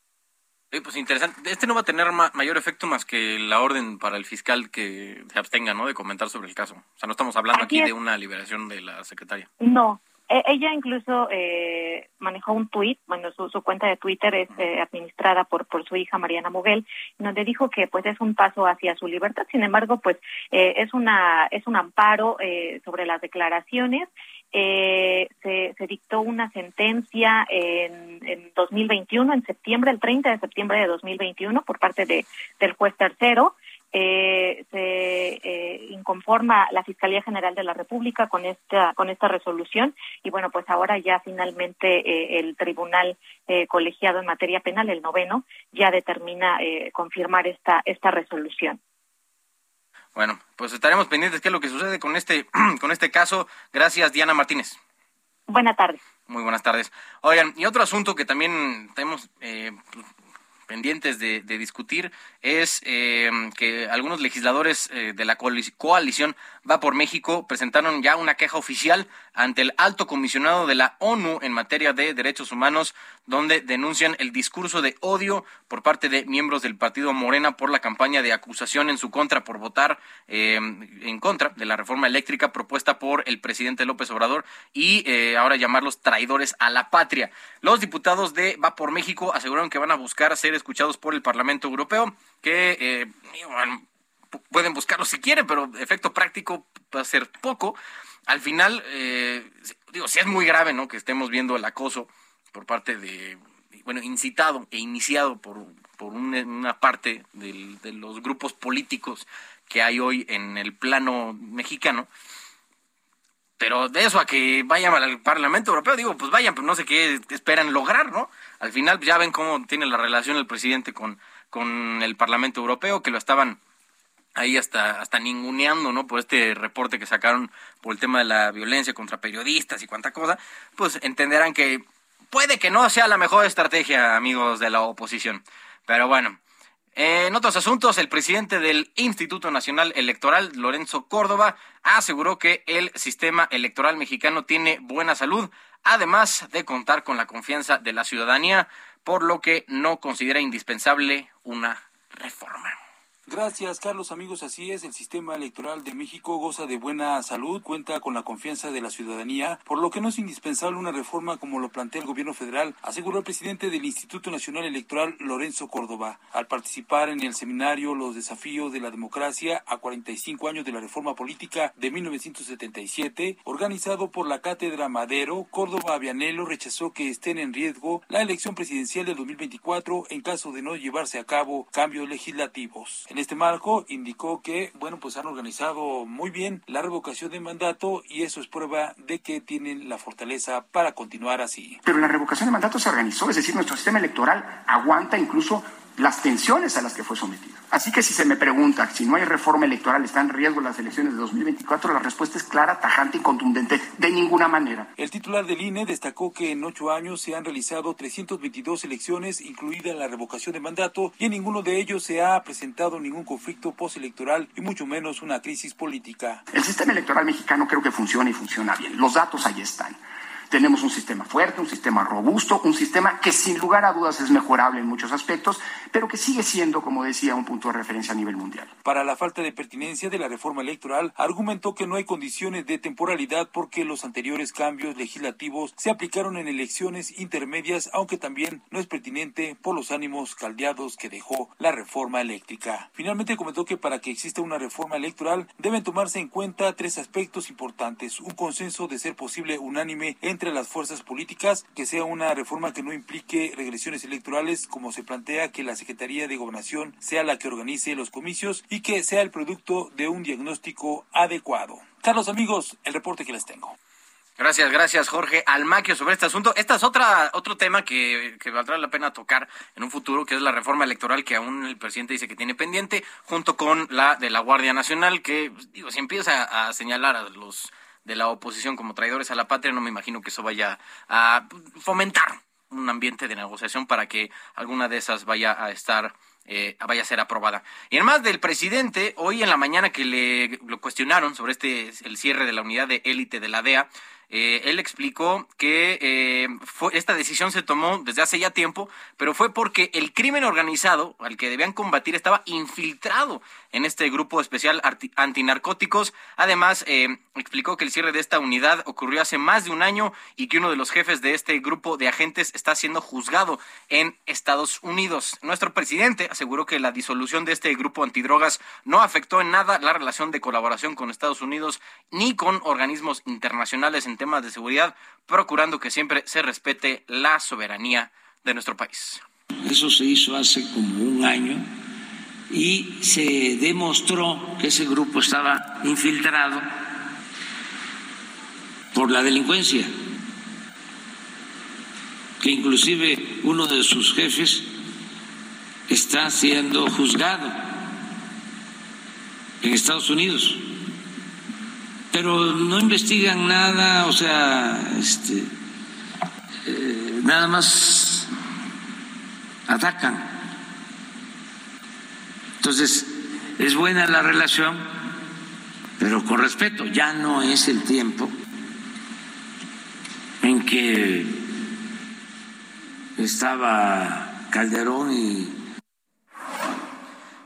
pues interesante. Este no va a tener mayor efecto más que la orden para el fiscal que se abstenga, ¿no? De comentar sobre el caso. O sea, no estamos hablando aquí, de una liberación de la secretaria. No, e, ella incluso eh, manejó un tuit, bueno, su, cuenta de Twitter es eh, administrada por, por su hija Mariana Moguel, donde dijo que pues es un paso hacia su libertad. Sin embargo, pues eh, es una es un amparo sobre las declaraciones. Se, se dictó una sentencia en, en 2021, en septiembre, el 30 de septiembre de 2021, por parte de, del juez tercero eh, se eh, inconforma la Fiscalía General de la República con esta con esta resolución y bueno pues ahora ya finalmente eh, el Tribunal eh, colegiado en materia penal el noveno ya determina confirmar esta esta resolución. Bueno, pues estaremos pendientes qué es lo que sucede con este con este caso. Gracias Diana Martínez. Buenas tardes. Muy buenas tardes. Oigan, y otro asunto que también tenemos eh, pendientes de, discutir es eh, que algunos legisladores eh, de la coalición Va por México presentaron ya una queja oficial ante el alto comisionado de la ONU en materia de derechos humanos, donde denuncian el discurso de odio por parte de miembros del partido Morena por la campaña de acusación en su contra por votar eh, en contra de la reforma eléctrica propuesta por el presidente López Obrador y ahora llamarlos traidores a la patria. Los diputados de Va por México aseguraron que van a buscar ser escuchados por el Parlamento Europeo, que eh, pueden buscarlo si quieren, pero efecto práctico va a ser poco. Al final, eh, digo, si es muy grave, ¿no? Que estemos viendo el acoso por parte de, bueno, incitado e iniciado por, por una parte de los grupos políticos que hay hoy en el plano mexicano. Pero de eso a que vayan al Parlamento Europeo, digo, pues vayan, pero no sé qué esperan lograr, ¿no? Al final ya ven cómo tiene la relación el presidente con, con el Parlamento Europeo, que lo estaban ahí hasta, hasta ninguneando, ¿no? Por este reporte que sacaron por el tema de la violencia contra periodistas y cuánta cosa, pues entenderán que puede que no sea la mejor estrategia, amigos de la oposición. Pero bueno, en otros asuntos, el presidente del Instituto Nacional Electoral, Lorenzo Córdoba, aseguró que el sistema electoral mexicano tiene buena salud, además de contar con la confianza de la ciudadanía, por lo que no considera indispensable una reforma. Gracias, Carlos. Amigos, así es. El sistema electoral de México goza de buena salud, cuenta con la confianza de la ciudadanía, por lo que no es indispensable una reforma como lo plantea el gobierno federal, aseguró el presidente del Instituto Nacional Electoral, Lorenzo Córdoba, al participar en el seminario Los desafíos de la democracia a 45 años de la reforma política de 1977, organizado por la Cátedra Madero. Córdoba Avianelo rechazó que estén en riesgo la elección presidencial del 2024 en caso de no llevarse a cabo cambios legislativos este marco indicó que, bueno, pues han organizado muy bien la revocación de mandato y eso es prueba de que tienen la fortaleza para continuar así. Pero la revocación de mandato se organizó, es decir, nuestro sistema electoral aguanta incluso las tensiones a las que fue sometido. Así que si se me pregunta si no hay reforma electoral, ¿están en riesgo las elecciones de 2024? La respuesta es clara, tajante y contundente. De ninguna manera. El titular del INE destacó que en ocho años se han realizado 322 elecciones, incluida la revocación de mandato, y en ninguno de ellos se ha presentado ningún conflicto postelectoral y mucho menos una crisis política. El sistema electoral mexicano creo que funciona y funciona bien. Los datos ahí están. Tenemos un sistema fuerte, un sistema robusto, un sistema que sin lugar a dudas es mejorable en muchos aspectos, pero que sigue siendo, como decía, un punto de referencia a nivel mundial. Para la falta de pertinencia de la reforma electoral, argumentó que no hay condiciones de temporalidad porque los anteriores cambios legislativos se aplicaron en elecciones intermedias, aunque también no es pertinente por los ánimos caldeados que dejó la reforma eléctrica. Finalmente comentó que para que exista una reforma electoral deben tomarse en cuenta tres aspectos importantes. Un consenso de ser posible unánime entre las fuerzas políticas, que sea una reforma que no implique regresiones electorales, como se plantea que la Secretaría de Gobernación sea la que organice los comicios y que sea el producto de un diagnóstico adecuado. Carlos amigos, el reporte que les tengo. Gracias, gracias Jorge Almaquio sobre este asunto. Este es otra, otro tema que, que, valdrá la pena tocar en un futuro, que es la reforma electoral que aún el presidente dice que tiene pendiente, junto con la de la Guardia Nacional, que digo, si empieza a señalar a los de la oposición como traidores a la patria, no me imagino que eso vaya a fomentar un ambiente de negociación para que alguna de esas vaya a estar eh, vaya a ser aprobada. Y además del presidente, hoy en la mañana que le lo cuestionaron sobre este el cierre de la unidad de élite de la DEA, eh, él explicó que eh, esta decisión se tomó desde hace ya tiempo, pero fue porque el crimen organizado al que debían combatir estaba infiltrado en este grupo especial antinarcóticos. Además, eh, explicó que el cierre de esta unidad ocurrió hace más de un año y que uno de los jefes de este grupo de agentes está siendo juzgado en Estados Unidos. Nuestro presidente aseguró que la disolución de este grupo antidrogas no afectó en nada la relación de colaboración con Estados Unidos ni con organismos internacionales temas de seguridad, procurando que siempre se respete la soberanía de nuestro país. Eso se hizo hace como un año y se demostró que ese grupo estaba infiltrado por la delincuencia, que inclusive uno de sus jefes está siendo juzgado en Estados Unidos pero no investigan nada, o sea, este, eh, nada más atacan. Entonces, es buena la relación, pero con respeto, ya no es el tiempo en que estaba Calderón y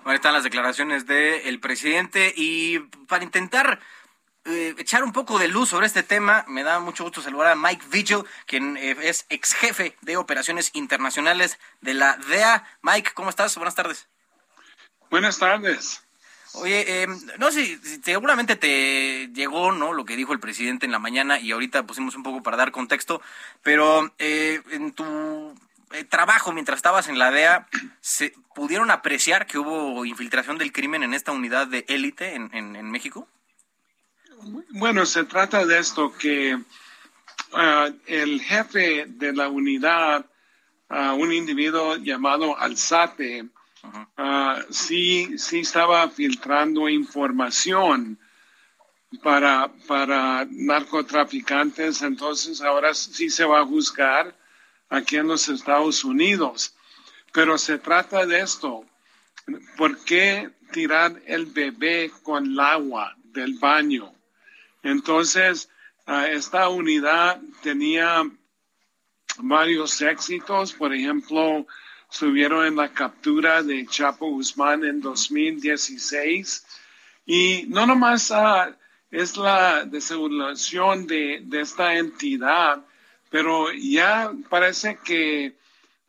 Ahí están las declaraciones del presidente y para intentar eh, echar un poco de luz sobre este tema, me da mucho gusto saludar a Mike Vigil, quien eh, es ex jefe de operaciones internacionales de la DEA. Mike, ¿cómo estás? Buenas tardes. Buenas tardes. Oye, eh, no sé, si, seguramente te llegó, ¿no? Lo que dijo el presidente en la mañana y ahorita pusimos un poco para dar contexto, pero en tu trabajo mientras estabas en la DEA, ¿se pudieron apreciar que hubo infiltración del crimen en esta unidad de élite en, en México? Bueno, se trata de esto que ah, el jefe de la unidad, uh, un individuo llamado Alzate, uh, sí, sí estaba filtrando información para, para narcotraficantes, entonces ahora sí se va a juzgar aquí en los Estados Unidos. Pero se trata de esto. ¿Por qué tirar el bebé con el agua del baño? Entonces, ah, esta unidad tenía varios éxitos. Por ejemplo, estuvieron en la captura de Chapo Guzmán en 2016. Y no nomás uh, es la desegulación de, esta entidad, pero ya parece que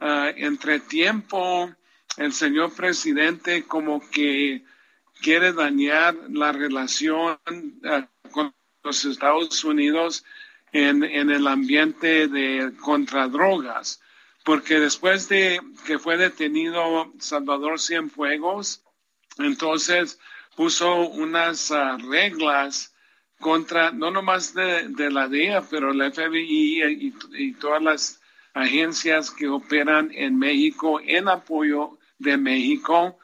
uh, entre tiempo el señor presidente como que quiere dañar la relación con los Estados Unidos en, el ambiente de contradrogas, porque después de que fue detenido Salvador Cienfuegos, entonces puso unas ah, reglas contra, no nomás de, la DEA, pero la FBI y, todas las agencias que operan en México en apoyo de México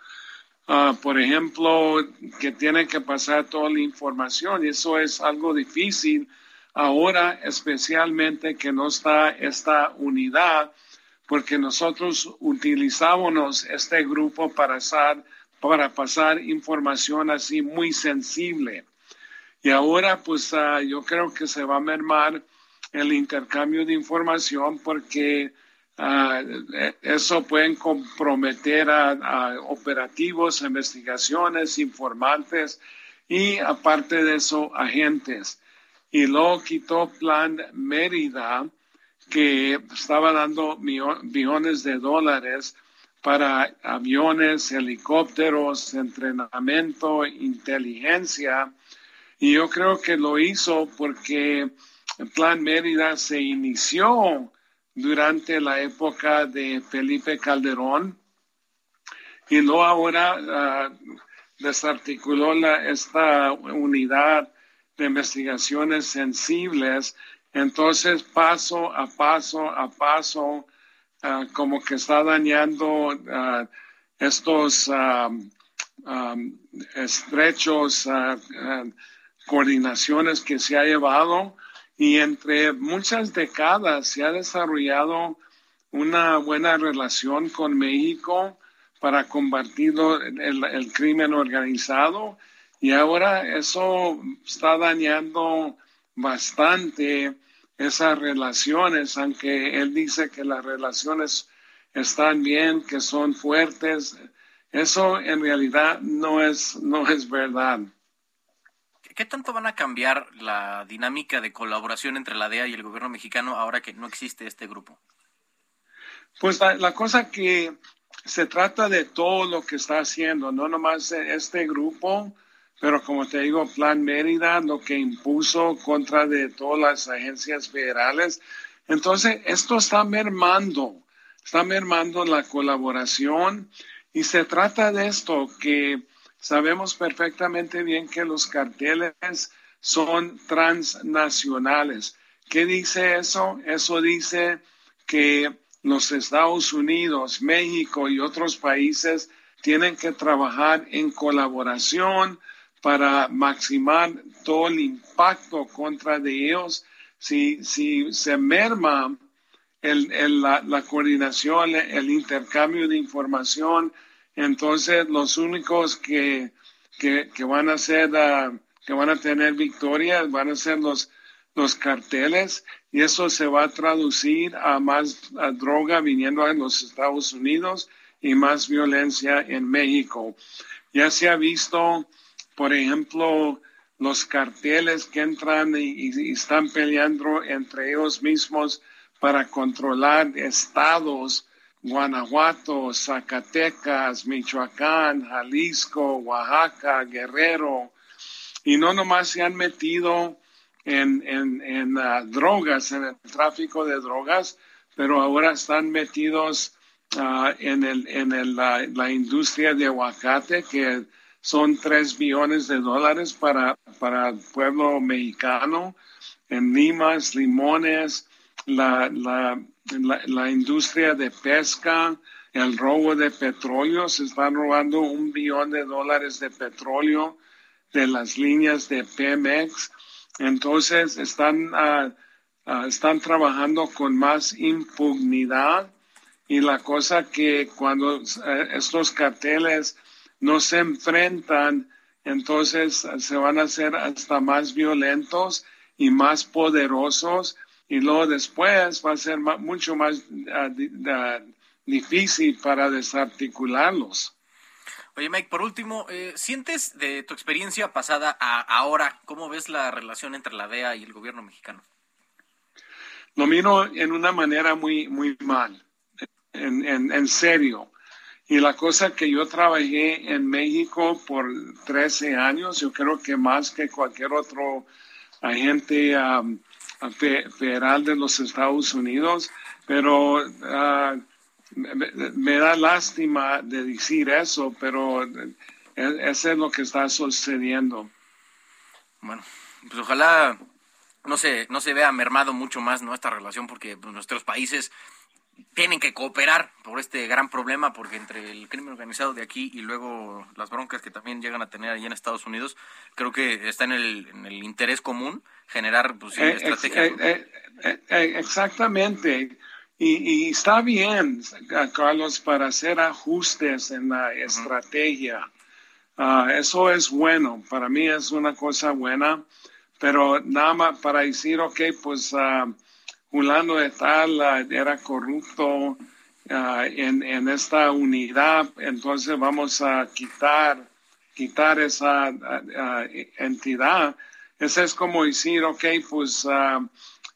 Ah, por ejemplo, que tienen que pasar toda la información y eso es algo difícil ahora, especialmente que no está esta unidad, porque nosotros utilizamos este grupo para, para pasar información así muy sensible. Y ahora, pues ah, yo creo que se va a mermar el intercambio de información porque Ah, eso puede comprometer a, operativos, investigaciones, informantes y aparte de eso, agentes. Y luego quitó Plan Mérida, que estaba dando millones de dólares para aviones, helicópteros, entrenamiento, inteligencia. Y yo creo que lo hizo porque Plan Mérida se inició durante la época de Felipe Calderón y luego ahora ah, desarticuló esta unidad de investigaciones sensibles. Entonces, paso a paso a paso, ah, como que está dañando uh, estos estrechos coordinaciones que se ha llevado y entre muchas décadas se ha desarrollado una buena relación con México para combatir el, crimen organizado y ahora eso está dañando bastante esas relaciones, aunque él dice que las relaciones están bien, que son fuertes, eso en realidad no es, no es verdad. ¿Qué tanto van a cambiar la dinámica de colaboración entre la DEA y el gobierno mexicano ahora que no existe este grupo? Pues la, cosa que se trata de todo lo que está haciendo, no nomás este grupo, pero como te digo, Plan Mérida, lo que impuso contra de todas las agencias federales. Entonces, esto está mermando, está mermando la colaboración y se trata de esto, que sabemos perfectamente bien que los carteles son transnacionales. ¿Qué dice eso? Eso dice que los Estados Unidos, México y otros países tienen que trabajar en colaboración para maximar todo el impacto contra de ellos. Si, si se merma el, la, coordinación, el intercambio de información, entonces los únicos que, que, van a ser, ah, que van a tener victorias van a ser los, los carteles y eso se va a traducir a más droga viniendo a los Estados Unidos y más violencia en México. Ya se ha visto, por ejemplo, los carteles que entran y están peleando entre ellos mismos para controlar estados, Guanajuato, Zacatecas, Michoacán, Jalisco, Oaxaca, Guerrero, y no nomás se han metido en, en, ah, drogas, en el tráfico de drogas, pero ahora están metidos ah, en, el, en el, la, la, industria de aguacate, que son tres billones de dólares para, para el pueblo mexicano, en limas, limones, la, la, la, industria de pesca, el robo de petróleo, se están robando un billón de dólares de petróleo de las líneas de Pemex. Entonces están, ah, están trabajando con más impunidad y la cosa que cuando eh, estos carteles no se enfrentan, entonces se van a hacer hasta más violentos y más poderosos y luego después va a ser mucho más ah, difícil para desarticularlos. Oye, Mike, por último, eh, ¿sientes de tu experiencia pasada a ahora, cómo ves la relación entre la DEA y el gobierno mexicano? Lo miro en una manera muy, muy mal, en, en, en serio. Y la cosa que yo trabajé en México por 13 años, yo creo que más que cualquier otro agente federal de los Estados Unidos, pero uh, me, da lástima de decir eso, pero e, eso es lo que está sucediendo. Bueno, pues ojalá no se, no se vea mermado mucho más nuestra relación porque pues, nuestros países tienen que cooperar por este gran problema, porque entre el crimen organizado de aquí y luego las broncas que también llegan a tener allí en Estados Unidos, creo que está en el, en el interés común generar pues, eh, estrategias. Eh, eh, exactamente. Y, está bien, Carlos, para hacer ajustes en la estrategia. Ah, eso es bueno, para mí es una cosa buena, pero nada más para decir, ok, pues... Uh, fulano de tal era corrupto ah, en, esta unidad, entonces vamos a quitar, quitar esa ah, ah, entidad. Ese es como decir, ok, pues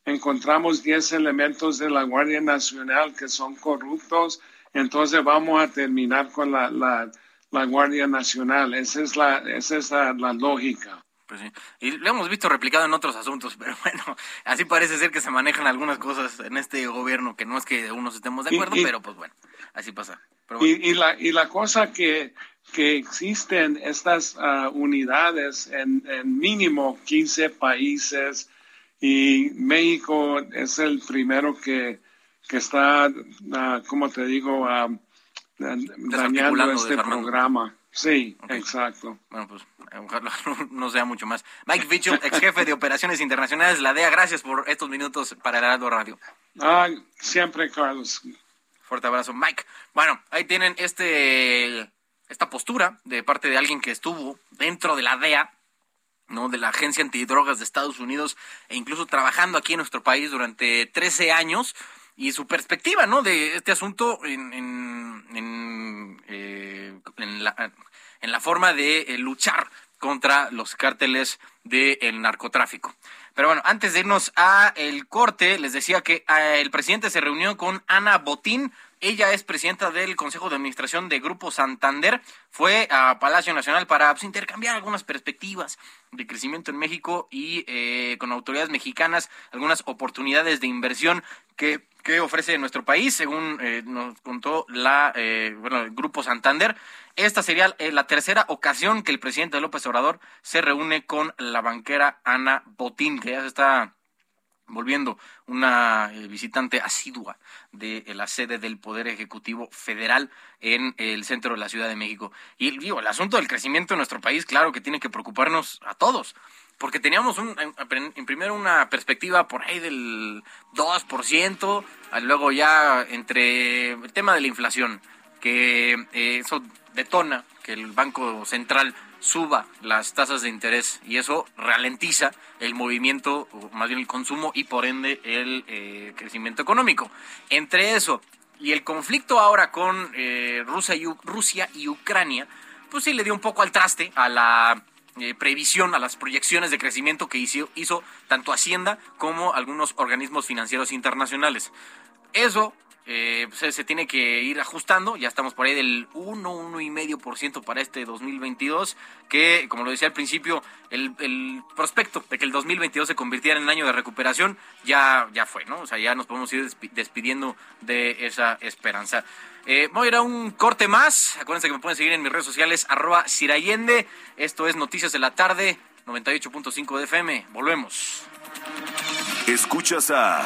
encontramos 10 elementos de la Guardia Nacional que son corruptos, entonces vamos a terminar con la, la, Guardia Nacional. Esa es la, esa es la lógica. Pues sí. Y lo hemos visto replicado en otros asuntos, pero bueno, así parece ser que se manejan algunas cosas en este gobierno, que no es que unos estemos de acuerdo, pero pues bueno, así pasa. y, la, y la cosa que, que existen estas ah, unidades en, mínimo 15 países y México es el primero que, que está, uh, como te digo, uh, dañando este programa. Sí, exacto. Bueno, pues ojalá no sea mucho más. Mike Mitchell, ex jefe de operaciones internacionales, la DEA, gracias por estos minutos para el Heraldo Radio. Ah, siempre, Carlos. Fuerte abrazo, Mike. Bueno, ahí tienen este esta postura de parte de alguien que estuvo dentro de la DEA ¿no? de la Agencia Antidrogas de Estados Unidos e incluso trabajando aquí en nuestro país durante 13 años y su perspectiva ¿no? de este asunto en, en, en, en la, en la forma de eh, luchar contra los cárteles del narcotráfico. Pero bueno, antes de irnos a el corte, les decía que eh, el presidente se reunió con Ana Botín. Ella es presidenta del Consejo de Administración de Grupo Santander. Fue a Palacio Nacional para pues, intercambiar algunas perspectivas de crecimiento en México y eh, con autoridades mexicanas algunas oportunidades de inversión que, que ofrece nuestro país, según eh, nos contó la, bueno, el Grupo Santander. Esta sería eh, la tercera ocasión que el presidente López Obrador se reúne con la banquera Ana Botín, que ya se está volviendo una eh, visitante asidua de eh, la sede del Poder Ejecutivo Federal en el centro de la Ciudad de México. Y digo, el asunto del crecimiento de nuestro país, claro que tiene que preocuparnos a todos, porque teníamos un, en, primero una perspectiva por ahí del 2%, luego ya entre el tema de la inflación, que eso detona que el Banco Central suba las tasas de interés y eso ralentiza el movimiento, o más bien el consumo y por ende el eh, crecimiento económico. Entre eso y el conflicto ahora con eh, Rusia, y, Ucrania, pues sí le dio un poco al traste a la eh, previsión, a las proyecciones de crecimiento que hizo, hizo tanto Hacienda como algunos organismos financieros internacionales. Eso eh, pues, se tiene que ir ajustando. Ya estamos por ahí del 1, 1,5% para este 2022, que como lo decía al principio, el, el, prospecto de que el 2022 se convirtiera en año de recuperación ya, ya fue, ¿no? O sea, ya nos podemos ir despidiendo de esa esperanza. Eh, voy a ir a un corte más. Acuérdense que me pueden seguir en mis redes sociales, arroba Sirayende. Esto es Noticias de la Tarde, 98.5 de FM. Volvemos. Escuchas a...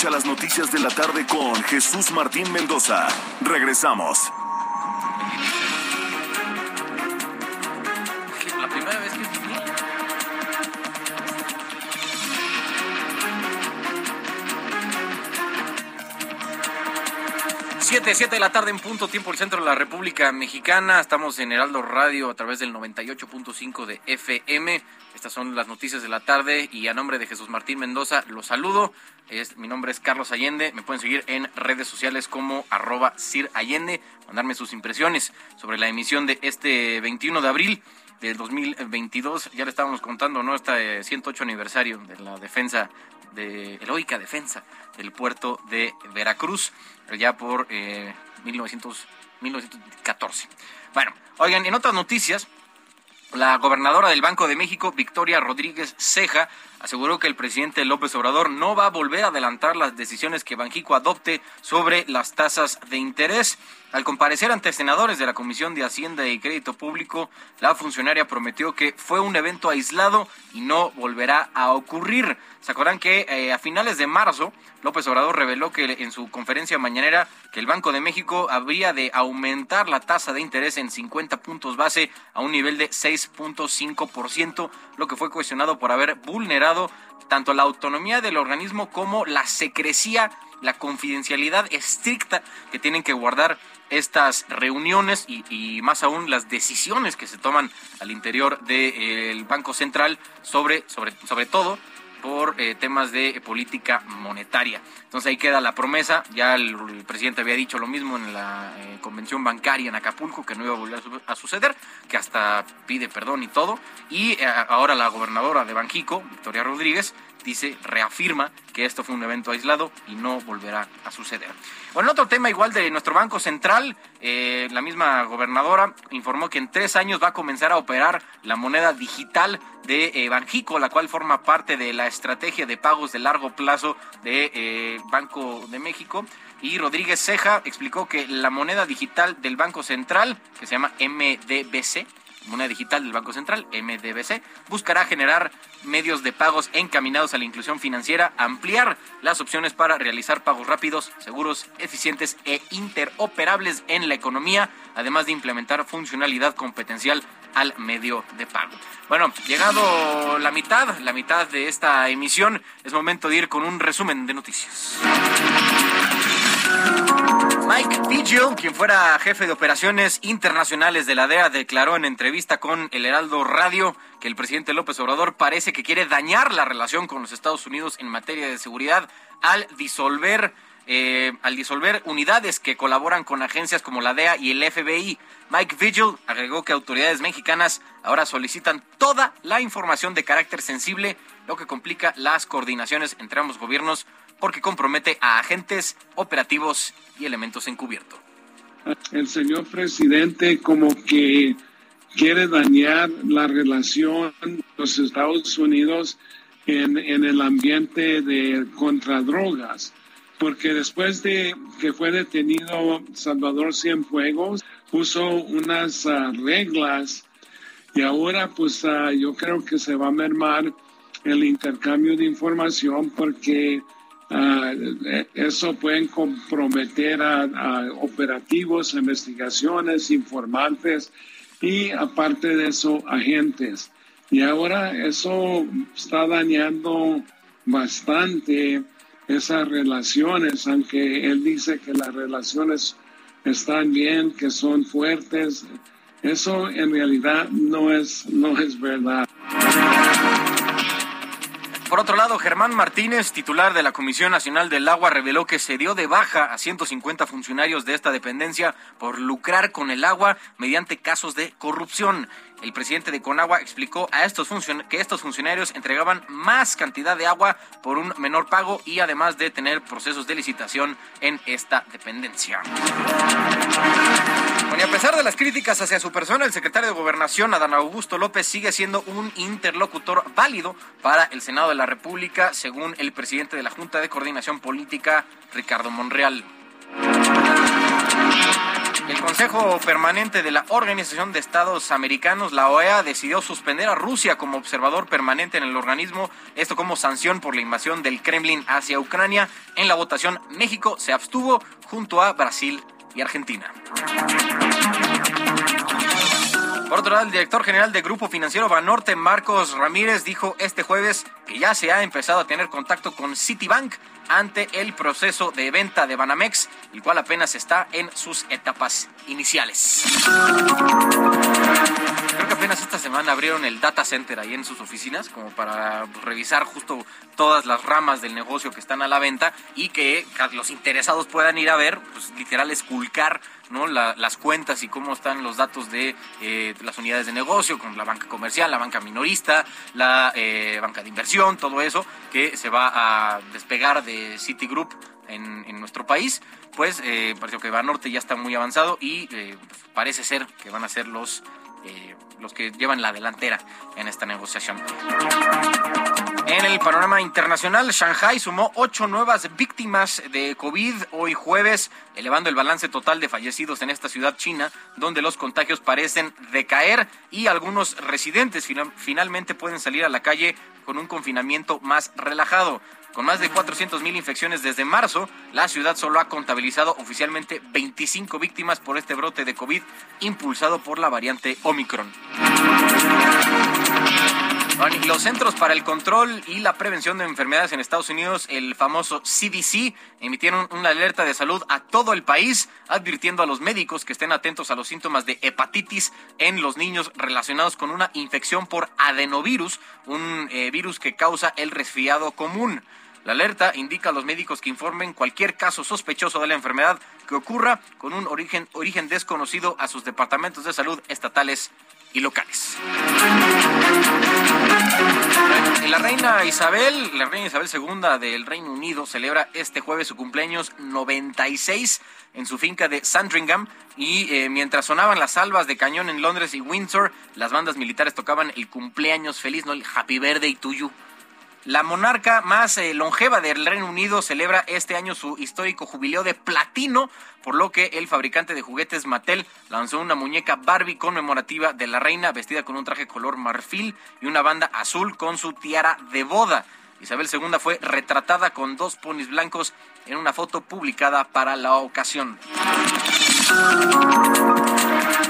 Escucha las noticias de la tarde con Jesús Martín Mendoza. Regresamos. 7, 7 de la tarde en punto, tiempo el centro de la República Mexicana. Estamos en Heraldo Radio a través del 98.5 de FM. Estas son las noticias de la tarde y a nombre de Jesús Martín Mendoza los saludo. Es, mi nombre es Carlos Allende. Me pueden seguir en redes sociales como arroba Sir Allende. Mandarme sus impresiones sobre la emisión de este 21 de abril del 2022. Ya le estábamos contando, ¿no? Este 108 aniversario de la defensa, de heroica defensa del puerto de Veracruz, ya por eh, 1900, 1914. Bueno, oigan, en otras noticias, la gobernadora del Banco de México, Victoria Rodríguez Ceja, aseguró que el presidente López Obrador no va a volver a adelantar las decisiones que Banjico adopte sobre las tasas de interés. Al comparecer ante senadores de la Comisión de Hacienda y Crédito Público, la funcionaria prometió que fue un evento aislado y no volverá a ocurrir. ¿Se acuerdan que eh, a finales de marzo López Obrador reveló que en su conferencia mañanera que el Banco de México habría de aumentar la tasa de interés en 50 puntos base a un nivel de 6.5%, lo que fue cuestionado por haber vulnerado tanto la autonomía del organismo como la secrecía, la confidencialidad estricta que tienen que guardar estas reuniones y, más aún las decisiones que se toman al interior del Banco Central sobre, sobre, sobre todo por eh, temas de política monetaria. Entonces ahí queda la promesa, ya el, presidente había dicho lo mismo en la eh, convención bancaria en Acapulco, que no iba a volver a, suceder, que hasta pide perdón y todo, y eh, ahora la gobernadora de Banjico, Victoria Rodríguez, dice, reafirma que esto fue un evento aislado y no volverá a suceder. Bueno, otro tema igual de nuestro Banco Central, eh, la misma gobernadora informó que en tres años va a comenzar a operar la moneda digital de eh, Banjico, la cual forma parte de la estrategia de pagos de largo plazo de eh, Banco de México Y Rodríguez Ceja explicó que la moneda digital del Banco Central, que se llama MDBC, moneda digital del Banco Central, MDBC, buscará generar medios de pagos encaminados a la inclusión financiera, ampliar las opciones para realizar pagos rápidos, seguros, eficientes e interoperables en la economía, además de implementar funcionalidad competencial al medio de pago. Bueno, llegado la mitad, la mitad de esta emisión, es momento de ir con un resumen de noticias. Mike Vigil, quien fuera jefe de operaciones internacionales de la DEA, declaró en entrevista con el Heraldo Radio que el presidente López Obrador parece que quiere dañar la relación con los Estados Unidos en materia de seguridad al disolver eh, al disolver unidades que colaboran con agencias como la DEA y el FBI. Mike Vigil agregó que autoridades mexicanas ahora solicitan toda la información de carácter sensible, lo que complica las coordinaciones entre ambos gobiernos porque compromete a agentes operativos y elementos encubiertos. El señor presidente como que quiere dañar la relación de los Estados Unidos en, en el ambiente de contradrogas, porque después de que fue detenido Salvador Cienfuegos, puso unas uh, reglas y ahora pues uh, yo creo que se va a mermar el intercambio de información porque Uh, eso pueden comprometer a, a, operativos, investigaciones, informantes y aparte de eso, agentes. Y ahora eso está dañando bastante esas relaciones, aunque él dice que las relaciones están bien, que son fuertes. Eso en realidad no es, no es verdad. Por otro lado, Germán Martínez, titular de la Comisión Nacional del Agua, reveló que se dio de baja a 150 funcionarios de esta dependencia por lucrar con el agua mediante casos de corrupción. El presidente de Conagua explicó a estos que estos funcionarios entregaban más cantidad de agua por un menor pago y además de tener procesos de licitación en esta dependencia. Y a pesar de las críticas hacia su persona, el secretario de Gobernación, Adán Augusto López, sigue siendo un interlocutor válido para el Senado de la República, según el presidente de la Junta de Coordinación Política, Ricardo Monreal. El Consejo Permanente de la Organización de Estados Americanos, la OEA, decidió suspender a Rusia como observador permanente en el organismo, esto como sanción por la invasión del Kremlin hacia Ucrania. En la votación, México se abstuvo junto a Brasil y Argentina. Por otro lado, el director general del Grupo Financiero Banorte, Marcos Ramírez, dijo este jueves que ya se ha empezado a tener contacto con Citibank ante el proceso de venta de Banamex, el cual apenas está en sus etapas iniciales. Creo que apenas esta semana abrieron el data center ahí en sus oficinas, como para revisar justo todas las ramas del negocio que están a la venta y que los interesados puedan ir a ver, pues literal esculcar las cuentas y cómo están los datos de eh, las unidades de negocio, con la banca comercial, la banca minorista, la eh, banca de inversión, todo eso que se va a despegar de Citigroup en, nuestro país. Pues eh, parece que Banorte ya está muy avanzado y eh, parece ser que van a ser los los que llevan la delantera en esta negociación. En el panorama internacional, Shanghai sumó ocho nuevas víctimas de COVID hoy jueves, elevando el balance total de fallecidos en esta ciudad china, donde los contagios parecen decaer y algunos residentes finalmente pueden salir a la calle con un confinamiento más relajado. Con más de 400 mil infecciones desde marzo, la ciudad solo ha contabilizado oficialmente 25 víctimas por este brote de COVID impulsado por la variante Omicron. Los Centros para el Control y la Prevención de Enfermedades en Estados Unidos, el famoso CDC, emitieron una alerta de salud a todo el país, advirtiendo a los médicos que estén atentos a los síntomas de hepatitis en los niños relacionados con una infección por adenovirus, un eh, virus que causa el resfriado común. La alerta indica a los médicos que informen cualquier caso sospechoso de la enfermedad que ocurra con un origen, origen desconocido a sus departamentos de salud estatales y locales. La reina Isabel, la reina Isabel II del Reino Unido, celebra este jueves su cumpleaños 96 en su finca de Sandringham. Y eh, mientras sonaban las salvas de cañón en Londres y Windsor, las bandas militares tocaban el cumpleaños feliz, ¿no? El Happy Birthday to you La monarca más eh, longeva del Reino Unido celebra este año su histórico jubileo de platino, por lo que el fabricante de juguetes Mattel lanzó una muñeca Barbie conmemorativa de la reina vestida con un traje color marfil y una banda azul con su tiara de boda. Isabel II fue retratada con dos ponis blancos en una foto publicada para la ocasión.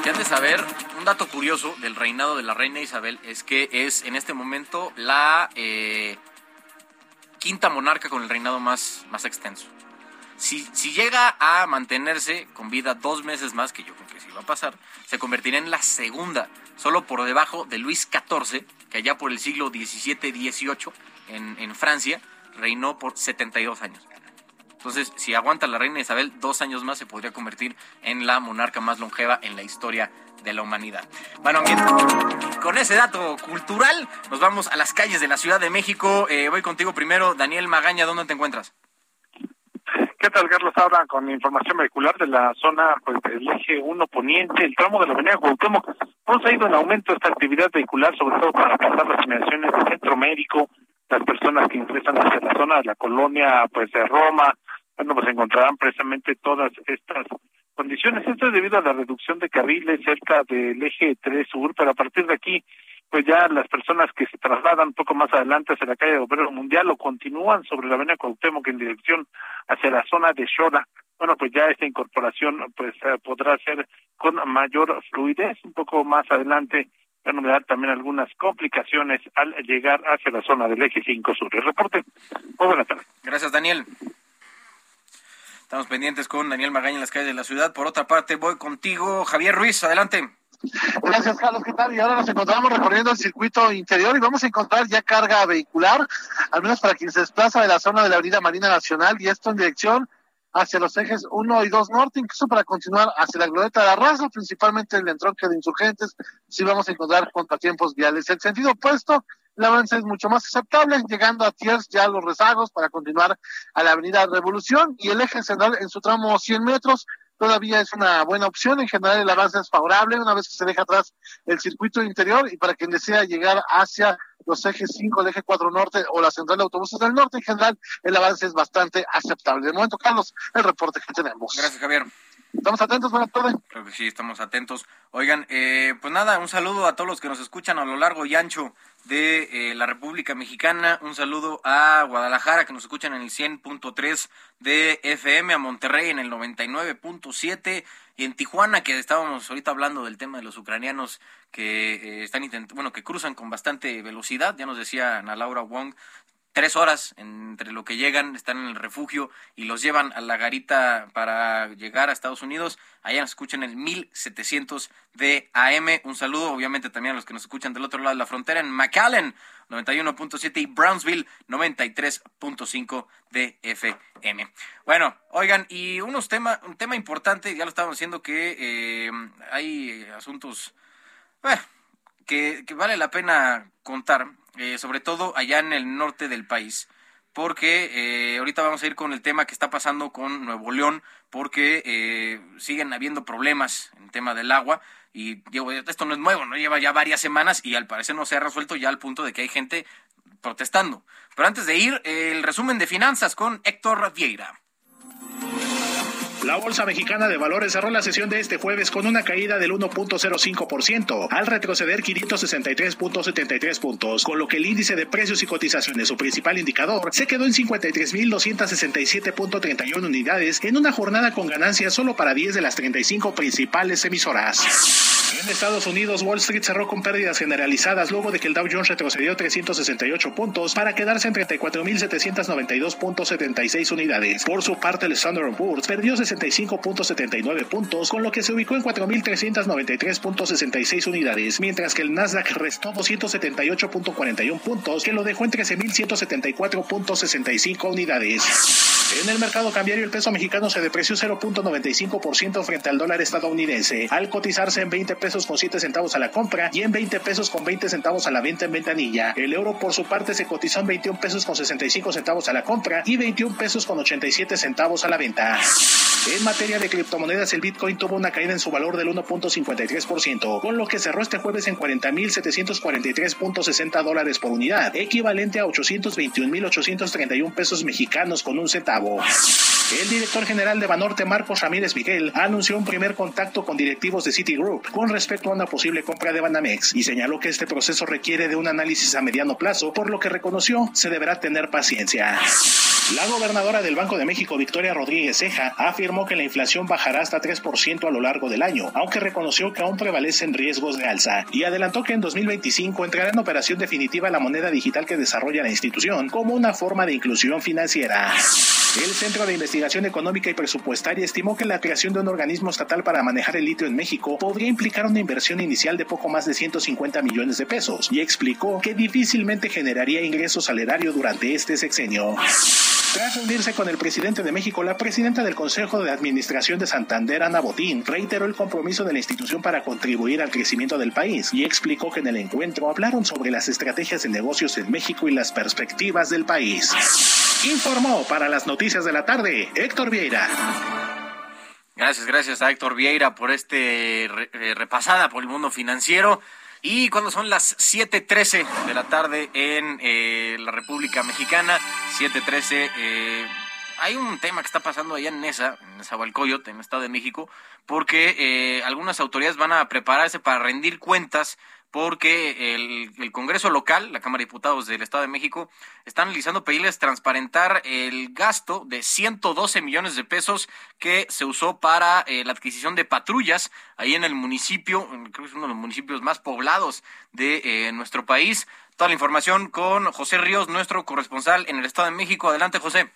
Ya de saber, un dato curioso del reinado de la reina Isabel es que es en este momento la eh, quinta monarca con el reinado más, más extenso. Si, si llega a mantenerse con vida dos meses más, que yo creo que sí va a pasar, se convertirá en la segunda, solo por debajo de Luis XIV, que allá por el siglo XVII-XVIII en Francia reinó por 72 años. Entonces, si aguanta la reina Isabel dos años más, se podría convertir en la monarca más longeva en la historia de la humanidad. Bueno, con ese dato cultural, nos vamos a las calles de la Ciudad de México. Eh, voy contigo primero, Daniel Magaña, ¿dónde te encuentras? ¿Qué tal, Carlos? Ahora con información vehicular de la zona pues, del eje 1 poniente, el tramo de la avenida Cuauhtémoc. Hemos ha ido en aumento esta actividad vehicular, sobre todo para pasar las inmediaciones del centro médico, las personas que ingresan hacia la zona de la colonia pues de Roma, bueno, pues encontrarán precisamente todas estas condiciones. Esto es debido a la reducción de carriles cerca del eje 3 sur, pero a partir de aquí, pues ya las personas que se trasladan un poco más adelante hacia la calle de Obrero Mundial o continúan sobre la avenida Cuauhtémoc en dirección hacia la zona de Xola, bueno, pues ya esta incorporación pues eh, podrá ser con mayor fluidez. Un poco más adelante van a dar también algunas complicaciones al llegar hacia la zona del eje 5 sur. El reporte. Muy buenas tardes. Gracias, Daniel. Estamos pendientes con Daniel Magaña en las calles de la ciudad. Por otra parte, voy contigo, Javier Ruiz, adelante. Gracias, Carlos. ¿Qué tal? Y ahora nos encontramos recorriendo el circuito interior y vamos a encontrar ya carga vehicular, al menos para quien se desplaza de la zona de la Avenida Marina Nacional y esto en dirección hacia los ejes 1 y 2 norte, incluso para continuar hacia la glorieta de la raza, principalmente el entronque de insurgentes, sí vamos a encontrar contratiempos viales. El sentido opuesto, el avance es mucho más aceptable, llegando a Tiers ya los rezagos para continuar a la avenida Revolución y el eje central en su tramo 100 metros todavía es una buena opción. En general, el avance es favorable una vez que se deja atrás el circuito interior y para quien desea llegar hacia los ejes 5, el eje 4 norte o la central de autobuses del norte, en general, el avance es bastante aceptable. De momento, Carlos, el reporte que tenemos. Gracias, Javier. Estamos atentos, buenas tardes. Creo que sí, estamos atentos. Oigan, eh, pues nada, un saludo a todos los que nos escuchan a lo largo y ancho de eh, la República Mexicana. Un saludo a Guadalajara, que nos escuchan en el 100.3 de FM, a Monterrey en el 99.7 y en Tijuana, que estábamos ahorita hablando del tema de los ucranianos que eh, están bueno, que cruzan con bastante velocidad. Ya nos decía Ana Laura Wong, tres horas entre lo que llegan, están en el refugio y los llevan a la garita para llegar a Estados Unidos. Allá nos escuchan el 1700 de AM. Un saludo, obviamente, también a los que nos escuchan del otro lado de la frontera en McAllen 91.7 y Brownsville 93.5 de FM. Bueno, oigan, y unos tema, un tema importante, ya lo estábamos diciendo que eh, hay asuntos eh, que, que vale la pena contar eh, sobre todo allá en el norte del país, porque eh, ahorita vamos a ir con el tema que está pasando con Nuevo León, porque eh, siguen habiendo problemas en tema del agua. Y digo, esto no es nuevo, no lleva ya varias semanas y al parecer no se ha resuelto ya al punto de que hay gente protestando. Pero antes de ir, el resumen de finanzas con Héctor Vieira. La Bolsa Mexicana de Valores cerró la sesión de este jueves con una caída del 1.05% al retroceder 563.73 puntos, con lo que el índice de precios y cotizaciones, su principal indicador, se quedó en 53.267.31 unidades en una jornada con ganancias solo para 10 de las 35 principales emisoras. En Estados Unidos, Wall Street cerró con pérdidas generalizadas luego de que el Dow Jones retrocedió 368 puntos para quedarse en 34.792.76 unidades. Por su parte, el Standard Poor's perdió 65.79 puntos, con lo que se ubicó en 4.393.66 unidades, mientras que el Nasdaq restó 278.41 puntos, que lo dejó en 13.174.65 unidades. En el mercado cambiario, el peso mexicano se depreció 0.95% frente al dólar estadounidense, al cotizarse en 20 pesos con 7 centavos a la compra y en 20 pesos con 20 centavos a la venta en ventanilla. El euro por su parte se cotizó en 21 pesos con 65 centavos a la compra y 21 pesos con 87 centavos a la venta. En materia de criptomonedas, el Bitcoin tuvo una caída en su valor del 1.53%, con lo que cerró este jueves en 40.743.60 dólares por unidad, equivalente a 821.831 pesos mexicanos con un centavo. I will El director general de Banorte, Marcos Ramírez Miguel, anunció un primer contacto con directivos de Citigroup con respecto a una posible compra de Banamex y señaló que este proceso requiere de un análisis a mediano plazo, por lo que reconoció se deberá tener paciencia. La gobernadora del Banco de México, Victoria Rodríguez Ceja, afirmó que la inflación bajará hasta 3% a lo largo del año, aunque reconoció que aún prevalecen riesgos de alza, y adelantó que en 2025 entrará en operación definitiva la moneda digital que desarrolla la institución como una forma de inclusión financiera. El Centro de Investigación Económica y Presupuestaria estimó que la creación de un organismo estatal para manejar el litio en México podría implicar una inversión inicial de poco más de 150 millones de pesos y explicó que difícilmente generaría ingresos al durante este sexenio. Tras reunirse con el presidente de México, la presidenta del Consejo de Administración de Santander, Ana Botín, reiteró el compromiso de la institución para contribuir al crecimiento del país y explicó que en el encuentro hablaron sobre las estrategias de negocios en México y las perspectivas del país. Informó para las noticias de la tarde Héctor Vieira. Gracias, gracias a Héctor Vieira por este eh, repasada por el mundo financiero. Y cuando son las 7:13 de la tarde en eh, la República Mexicana, 7:13, eh, hay un tema que está pasando allá en Nesa, en Zahualcoyot, en el Estado de México, porque eh, algunas autoridades van a prepararse para rendir cuentas porque el, Congreso local, la Cámara de Diputados del Estado de México, están analizando pedirles transparentar el gasto de 112 millones de pesos que se usó para eh, la adquisición de patrullas ahí en el municipio, creo que es uno de los municipios más poblados de eh, nuestro país. Toda la información con José Ríos, nuestro corresponsal en el Estado de México. Adelante, José.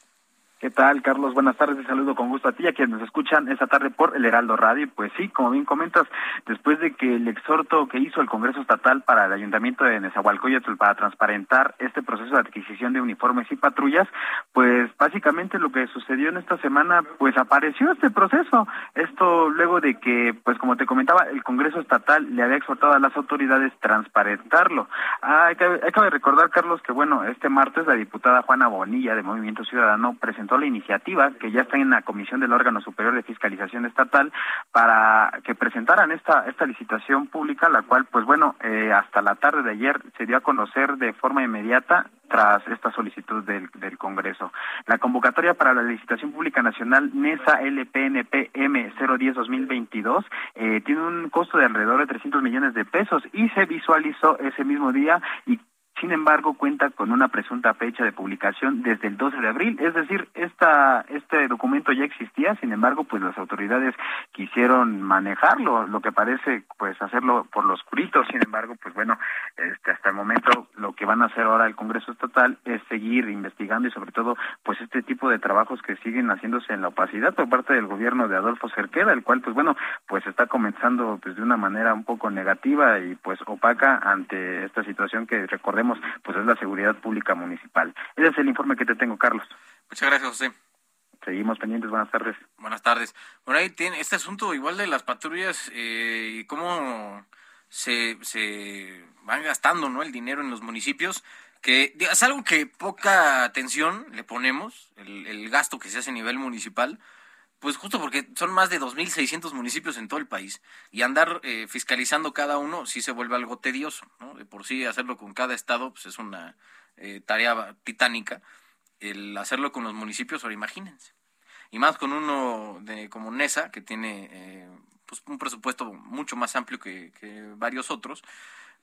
¿Qué tal, Carlos? Buenas tardes, te saludo con gusto a ti a quienes nos escuchan esta tarde por el Heraldo Radio. Pues sí, como bien comentas, después de que el exhorto que hizo el Congreso Estatal para el Ayuntamiento de Nezahualcóyotl para transparentar este proceso de adquisición de uniformes y patrullas, pues básicamente lo que sucedió en esta semana, pues apareció este proceso. Esto luego de que, pues como te comentaba, el Congreso Estatal le había exhortado a las autoridades transparentarlo. Ah, hay, que, hay que recordar, Carlos, que bueno, este martes la diputada Juana Bonilla de Movimiento Ciudadano presentó la iniciativa que ya está en la comisión del órgano superior de fiscalización estatal para que presentaran esta esta licitación pública, la cual, pues bueno, eh, hasta la tarde de ayer se dio a conocer de forma inmediata tras esta solicitud del, del Congreso. La convocatoria para la licitación pública nacional NESA LPNP M010-2022 eh, tiene un costo de alrededor de 300 millones de pesos y se visualizó ese mismo día y sin embargo, cuenta con una presunta fecha de publicación desde el 12 de abril, es decir, esta, este documento ya existía, sin embargo, pues las autoridades quisieron manejarlo, lo que parece pues hacerlo por los oscurito, sin embargo, pues bueno, este, hasta el momento lo que van a hacer ahora el Congreso Estatal es seguir investigando y sobre todo pues este tipo de trabajos que siguen haciéndose en la opacidad por parte del gobierno de Adolfo Cerqueda, el cual pues bueno, pues está comenzando pues de una manera un poco negativa y pues opaca ante esta situación que recordemos pues es la seguridad pública municipal. Ese es el informe que te tengo, Carlos. Muchas gracias, José. Seguimos pendientes, buenas tardes. Buenas tardes. Bueno, ahí tiene este asunto igual de las patrullas eh, y cómo se, se van gastando ¿no? el dinero en los municipios, que es algo que poca atención le ponemos, el, el gasto que se hace a nivel municipal, pues justo porque son más de 2.600 municipios en todo el país y andar eh, fiscalizando cada uno sí se vuelve algo tedioso, ¿no? De por sí hacerlo con cada estado pues es una eh, tarea titánica. El hacerlo con los municipios, ahora imagínense. Y más con uno de, como NESA, que tiene eh, pues un presupuesto mucho más amplio que, que varios otros,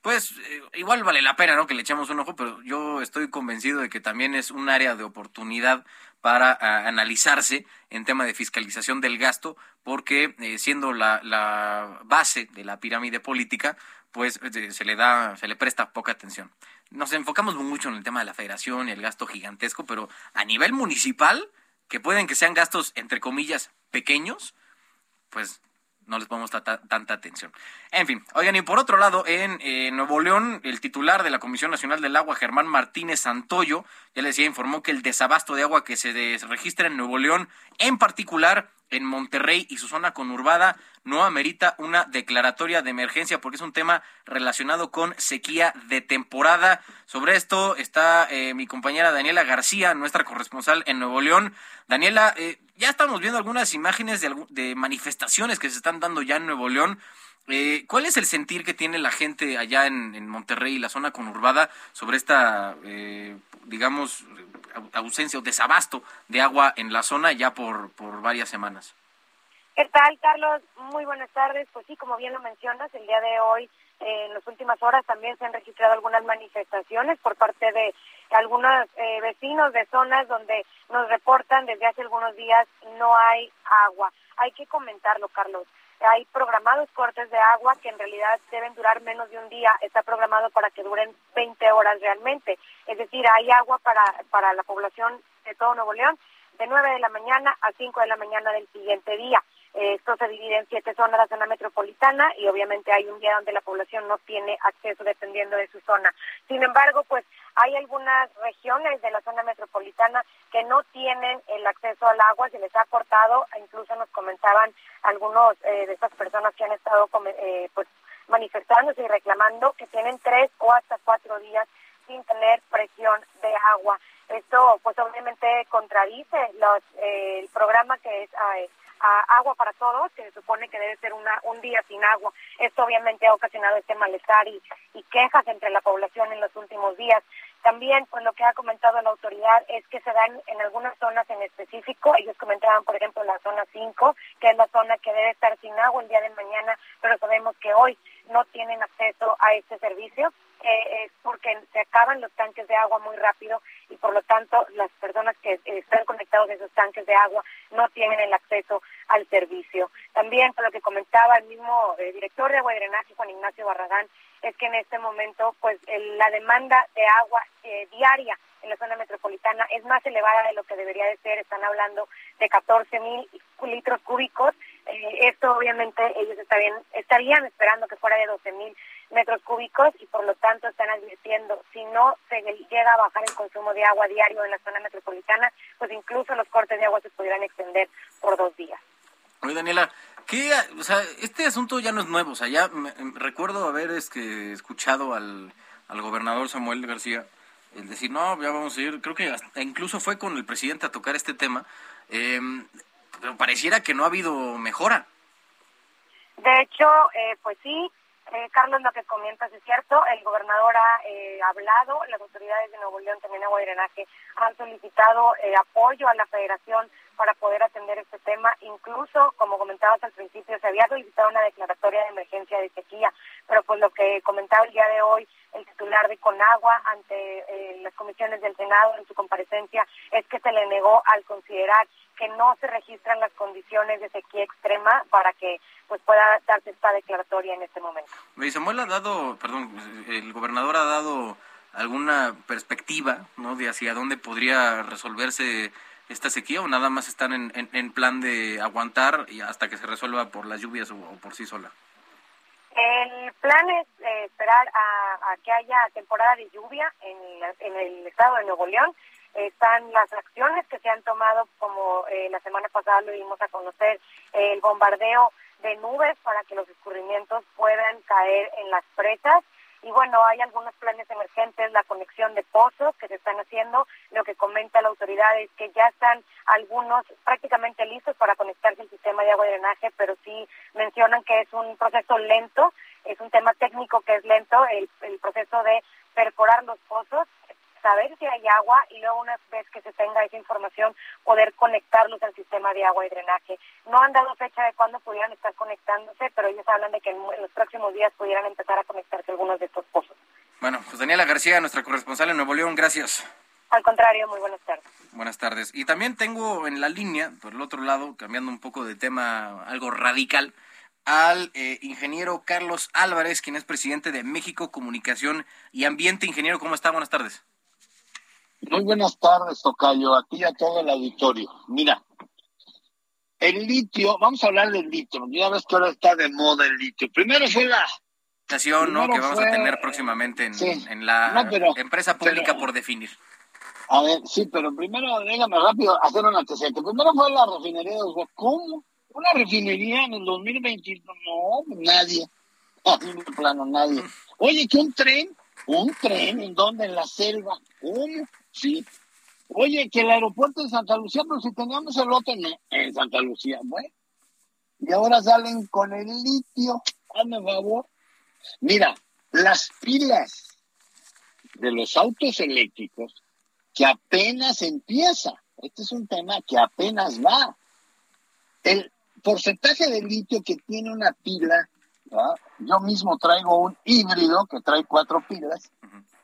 pues igual vale la pena, ¿no? Que le echemos un ojo, pero yo estoy convencido de que también es un área de oportunidad para analizarse en tema de fiscalización del gasto, porque eh, siendo la, la, base de la pirámide política, pues eh, se le da, se le presta poca atención. Nos enfocamos mucho en el tema de la federación y el gasto gigantesco, pero a nivel municipal, que pueden que sean gastos entre comillas pequeños, pues no les ponemos tanta atención. En fin, oigan, y por otro lado, en Nuevo León, el titular de la Comisión Nacional del Agua, Germán Martínez Santoyo, ya les decía, informó que el desabasto de agua que se registra en Nuevo León, en particular en Monterrey y su zona conurbada, no amerita una declaratoria de emergencia porque es un tema relacionado con sequía de temporada. Sobre esto está eh, mi compañera Daniela García, nuestra corresponsal en Nuevo León. Daniela, eh, ya estamos viendo algunas imágenes de, manifestaciones que se están dando ya en Nuevo León. Eh, ¿Cuál es el sentir que tiene la gente allá en, Monterrey y la zona conurbada sobre esta, eh, digamos, ausencia o desabasto de agua en la zona ya por, por varias semanas? ¿Qué tal, Carlos? Muy buenas tardes. Pues sí, como bien lo mencionas, el día de hoy, eh, en las últimas horas, también se han registrado algunas manifestaciones por parte de algunos eh, vecinos de zonas donde nos reportan desde hace algunos días no hay agua. Hay que comentarlo, Carlos. Hay programados cortes de agua que en realidad deben durar menos de un día. Está programado para que duren 20 horas realmente. Es decir, hay agua para, para la población de todo Nuevo León de 9 de la mañana a 5 de la mañana del siguiente día. Esto se divide en siete zonas, la zona metropolitana, y obviamente hay un día donde la población no tiene acceso dependiendo de su zona. Sin embargo, pues hay algunas regiones de la zona metropolitana que no tienen el acceso al agua, se les ha cortado, incluso nos comentaban algunos eh, de estas personas que han estado eh, pues manifestándose y reclamando que tienen tres o hasta cuatro días sin tener presión de agua. Esto pues obviamente contradice los, eh, el programa que es agua para todos, que se supone que debe ser una, un día sin agua. Esto obviamente ha ocasionado este malestar y, y quejas entre la población en los últimos días. También, pues lo que ha comentado la autoridad es que se dan en algunas zonas en específico. Ellos comentaban, por ejemplo, la zona 5, que es la zona que debe estar sin agua el día de mañana, pero sabemos que hoy no tienen acceso a este servicio. Eh, es porque se acaban los tanques de agua muy rápido y por lo tanto las personas que están conectados a esos tanques de agua no tienen el acceso al servicio. También, por lo que comentaba el mismo eh, director de agua y drenaje, Juan Ignacio Barragán, es que en este momento pues la demanda de agua eh, diaria en la zona metropolitana es más elevada de lo que debería de ser. Están hablando de 14 mil litros cúbicos. Esto obviamente ellos estarían, estarían esperando que fuera de 12 mil metros cúbicos y por lo tanto están advirtiendo, si no se llega a bajar el consumo de agua diario en la zona metropolitana, pues incluso los cortes de agua se pudieran extender por dos días. Oye, Daniela, ¿qué, o sea, este asunto ya no es nuevo, o sea, ya recuerdo haber este, escuchado al, al gobernador Samuel García el decir, no, ya vamos a ir, creo que incluso fue con el presidente a tocar este tema, em, pero pareciera que no ha habido mejora. De hecho, eh, pues sí, eh, Carlos, lo que comentas es cierto, el gobernador ha eh, hablado, las autoridades de Nuevo León, también Agua y Drenaje, han solicitado eh, apoyo a la federación para poder atender este tema. Incluso, como comentabas al principio, se había solicitado una declaratoria de emergencia de sequía, pero pues lo que comentaba el día de hoy el titular de Conagua ante las comisiones del Senado en su comparecencia es que se le negó al considerar que no se registran las condiciones de sequía extrema para que pues pueda darse esta declaratoria en este momento. Samuel ha dado, perdón, el gobernador ha dado alguna perspectiva, ¿no? De hacia dónde podría resolverse esta sequía o nada más están en, en, plan de aguantar y hasta que se resuelva por las lluvias o, por sí sola. El plan es eh, esperar a, a, que haya temporada de lluvia en, en el estado de Nuevo León están las acciones que se han tomado, como eh, la semana pasada lo dimos a conocer, el bombardeo de nubes para que los escurrimientos puedan caer en las presas. Y bueno, hay algunos planes emergentes, la conexión de pozos que se están haciendo. Lo que comenta la autoridad es que ya están algunos prácticamente listos para conectarse al sistema de agua y drenaje, pero sí mencionan que es un proceso lento, es un tema técnico que es lento, el, el proceso de perforar los pozos saber si hay agua y luego una vez que se tenga esa información poder conectarlos al sistema de agua y drenaje. No han dado fecha de cuándo pudieran estar conectándose, pero ellos hablan de que en, los próximos días pudieran empezar a conectarse algunos de estos pozos. Bueno, pues Daniela García, nuestra corresponsal en Nuevo León, gracias. Al contrario, muy buenas tardes. Buenas tardes. Y también tengo en la línea, por el otro lado, cambiando un poco de tema algo radical, al eh, ingeniero Carlos Álvarez, quien es presidente de México Comunicación y Ambiente. Ingeniero, ¿cómo está? Buenas tardes. Muy buenas tardes, Tocayo, a ti y a todo el auditorio. Mira, el litio, vamos a hablar del litio, ya ves que ahora está de moda el litio. Primero fue la... Estación, ¿no? Que vamos a tener próximamente en, la empresa pública por definir. A ver, sí, pero primero déjame rápido hacer un antecedente. Primero fue la refinería de ¿Cómo? ¿Una refinería en el 2021? No, nadie. Así de plano, nadie. Oye, ¿qué un tren? ¿Un tren? ¿En dónde? En la selva. ¿Cómo? Sí. Oye, que el aeropuerto de Santa Lucía, pero si teníamos el otro en Santa Lucía, bueno. Y ahora salen con el litio, hazme favor. Mira, las pilas de los autos eléctricos que apenas empieza. Este es un tema que apenas va. El porcentaje de litio que tiene una pila, yo mismo traigo un híbrido que trae cuatro pilas,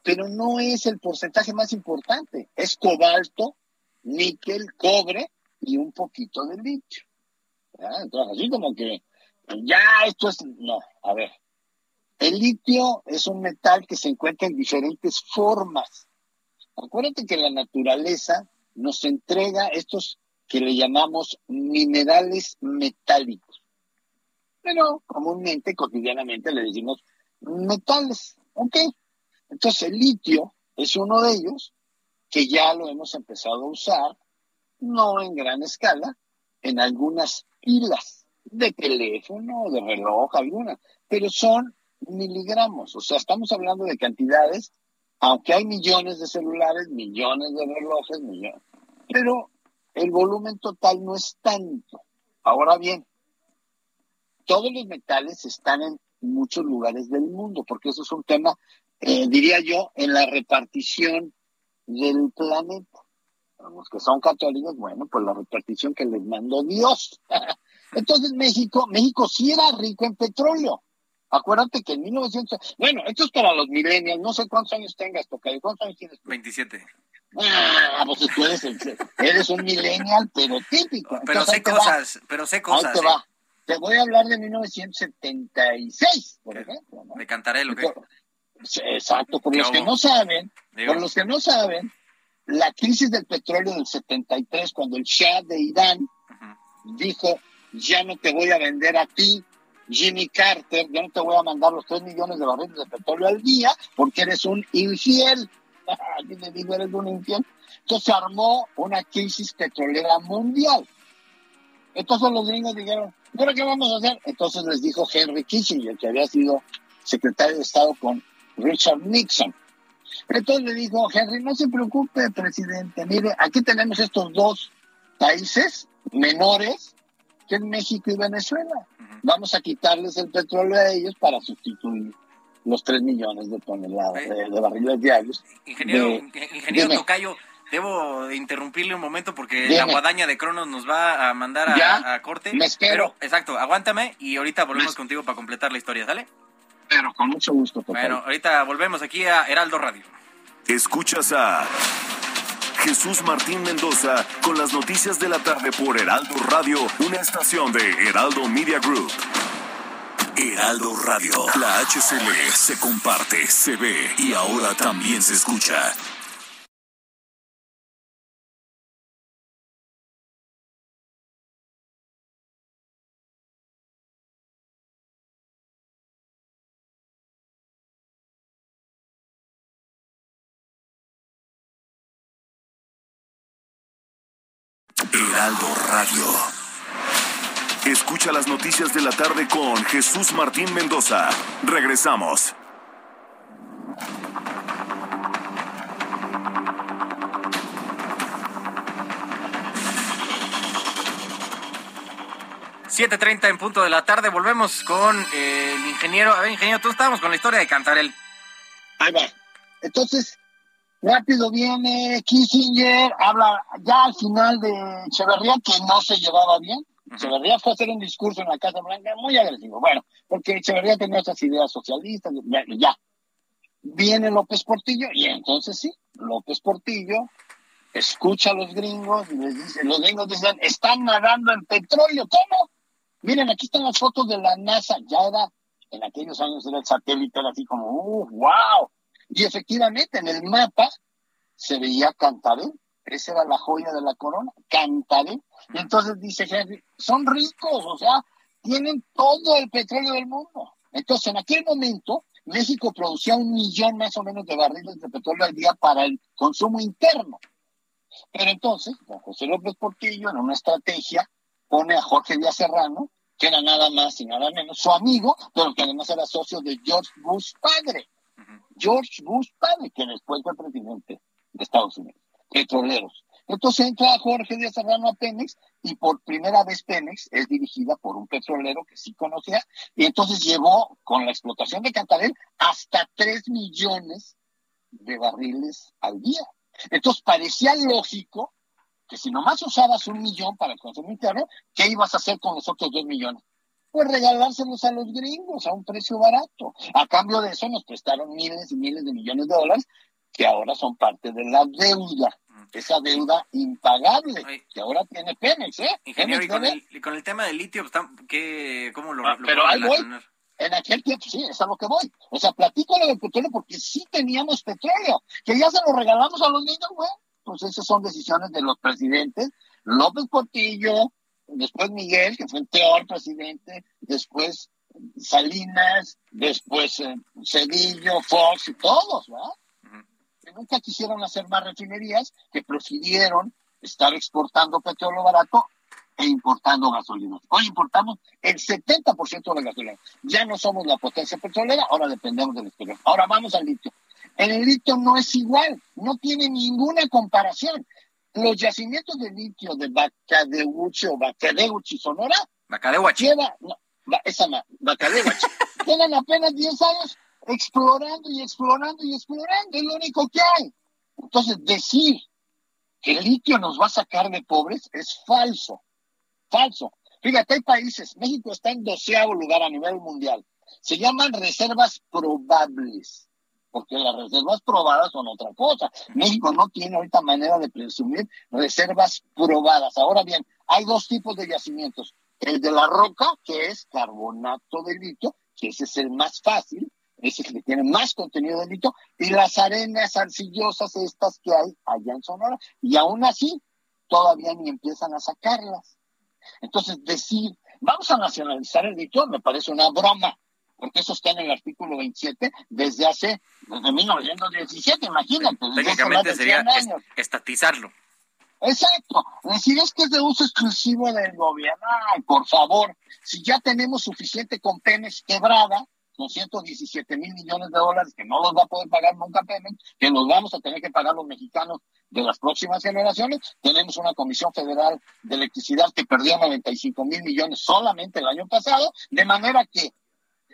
pero no es el porcentaje más importante. Es cobalto, níquel, cobre y un poquito de litio. Entonces, así como que ya esto es, no, a ver, el litio es un metal que se encuentra en diferentes formas. Acuérdate que la naturaleza nos entrega estos que le llamamos minerales metálicos. Pero comúnmente, cotidianamente le decimos metales. ¿Ok? Entonces el litio es uno de ellos que ya lo hemos empezado a usar, no en gran escala, en algunas pilas de teléfono, de reloj, alguna, pero son miligramos, o sea, estamos hablando de cantidades, aunque hay millones de celulares, millones de relojes, millones, pero el volumen total no es tanto. Ahora bien, todos los metales están en muchos lugares del mundo, porque eso es un tema, eh, diría yo, en la repartición del planeta. Los que son católicos, bueno, pues la repartición que les mandó Dios. Entonces México, México sí era rico en petróleo, Acuérdate que en 1900, bueno, esto es para los millennials, no sé cuántos años tengas, Tocayo, ¿cuántos años tienes? 27. Ah, pues tú eres, eres un millennial, pero típico. Pero sé cosas, pero sé cosas. te va. Te voy a hablar de 1976, por ejemplo. ¿no? Me cantaré lo que... Exacto, por los que no saben, por los que no saben, la crisis del petróleo del 73, cuando el Shah de Irán dijo, ya no te voy a vender a ti, Jimmy Carter, yo no te voy a mandar los 3 millones de barriles de petróleo al día porque eres un infiel. le digo, eres un infiel. Entonces se armó una crisis petrolera mundial. Entonces los gringos dijeron, ¿pero qué vamos a hacer? Entonces les dijo Henry Kissinger, que había sido secretario de Estado con Richard Nixon. Entonces le dijo, Henry, no se preocupe, presidente. Mire, aquí tenemos estos dos países menores que es México y Venezuela. Vamos a quitarles el petróleo a ellos para sustituir los 3 millones de toneladas de, barriles diarios. Ingeniero, ingeniero Tocayo, debo interrumpirle un momento porque la guadaña de Cronos nos va a mandar a, corte. Me espero. exacto, aguántame y ahorita volvemos contigo para completar la historia, ¿sale? Pero con mucho gusto. Bueno, ahorita volvemos aquí a Heraldo Radio. Escuchas a Jesús Martín Mendoza con las noticias de la tarde por Heraldo Radio, una estación de Heraldo Media Group. Heraldo Radio, la HCL se comparte, se ve y ahora también se escucha. Radio. Escucha las noticias de la tarde con Jesús Martín Mendoza. Regresamos. ...7.30 en punto de la tarde... ...volvemos con eh, el ingeniero... ...a ver, ingeniero, tú estábamos con la historia de Cantarel. Ahí va. Entonces, Rápido viene Kissinger, habla ya al final de Echeverría, que no se llevaba bien. Echeverría fue a hacer un discurso en la Casa Blanca muy agresivo. Bueno, porque Echeverría tenía esas ideas socialistas, ya. Viene López Portillo, y entonces sí, López Portillo escucha a los gringos y les dice, los gringos dicen, están nadando en petróleo, ¿cómo? Miren, aquí están las fotos de la NASA, ya era, en aquellos años era el satélite, era así como, uh, wow, y efectivamente en el mapa se veía Cantaré, esa era la joya de la corona, Cantaré. Y entonces dice Henry, son ricos, o sea, tienen todo el petróleo del mundo. Entonces en aquel momento México producía un millón más o menos de barriles de petróleo al día para el consumo interno. Pero entonces, don José López Portillo, en una estrategia, pone a Jorge Díaz Serrano, que era nada más y nada menos su amigo, pero que además era socio de George Bush padre. George Bush padre, que después fue presidente de Estados Unidos. petroleros. Entonces entra Jorge Díaz Serrano a Pemex y por primera vez Pemex es dirigida por un petrolero que sí conocía y entonces llegó con la explotación de Cantarell hasta 3 millones de barriles al día. Entonces parecía lógico que si nomás usabas un millón para el consumo interno, ¿qué ibas a hacer con los otros dos millones? Pues regalárselos a los gringos a un precio barato. A cambio de eso nos prestaron miles y miles de millones de dólares que ahora son parte de la deuda esa deuda impagable que ahora tiene Pemex, ¿eh? Ingeniero, y, con el, con el, tema del litio, pues, ¿qué, ¿cómo lo, ah, Pero ahí voy. En aquel tiempo, sí, es a lo que voy. O sea, platico lo del petróleo porque sí teníamos petróleo, que ya se lo regalamos a los niños, güey. Pues esas son decisiones de los presidentes. López Portillo, después Miguel, que fue el peor presidente, después Salinas, después eh, Cedillo, Fox y todos, ¿verdad? nunca quisieron hacer más refinerías, que prefirieron estar exportando petróleo barato e importando gasolina. Hoy importamos el 70% de la gasolina. Ya no somos la potencia petrolera, ahora dependemos del exterior. Ahora vamos al litio. El litio no es igual, no tiene ninguna comparación. Los yacimientos de litio de Bacadeuchi o Bacadeuchi, Sonora, Bacadeuchi. Lleva, no, esa Bacadeuchi, tienen apenas 10 años explorando y explorando y explorando, es lo único que hay. Entonces, decir que el litio nos va a sacar de pobres es falso, falso. Fíjate, hay países, México está en doceavo lugar a nivel mundial, se llaman reservas probables, porque las reservas probadas son otra cosa. México no tiene ahorita manera de presumir reservas probadas. Ahora bien, hay dos tipos de yacimientos. El de la roca, que es carbonato de litio, que ese es el más fácil, ese que tiene más contenido de litio, y las arenas arcillosas estas que hay allá en Sonora, y aún así todavía ni empiezan a sacarlas. Entonces, decir, vamos a nacionalizar el litio me parece una broma, porque eso está en el artículo 27 desde hace, desde 1917, imagínate. Técnicamente sería estatizarlo. Exacto. Decir es que es de uso exclusivo del gobierno. Ay, por favor, si ya tenemos suficiente con Pemex quebrada, 217 mil millones de dólares que no los va a poder pagar nunca Pemex, que los vamos a tener que pagar los mexicanos de las próximas generaciones. Tenemos una Comisión Federal de Electricidad que perdió 95 mil millones solamente el año pasado, de manera que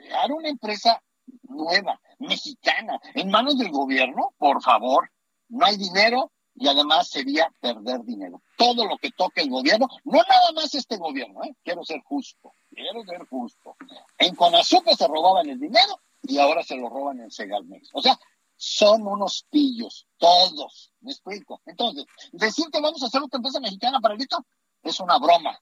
crear una empresa nueva, mexicana, en manos del gobierno, por favor, no hay dinero, y además sería perder dinero. Todo lo que toque el gobierno, no nada más este gobierno, ¿eh? quiero ser justo, quiero ser justo. En Conazupe se robaban el dinero y ahora se lo roban en Segalmex. O sea, son unos pillos, todos, me explico. Entonces, decir que vamos a hacer otra empresa mexicana para el es una broma.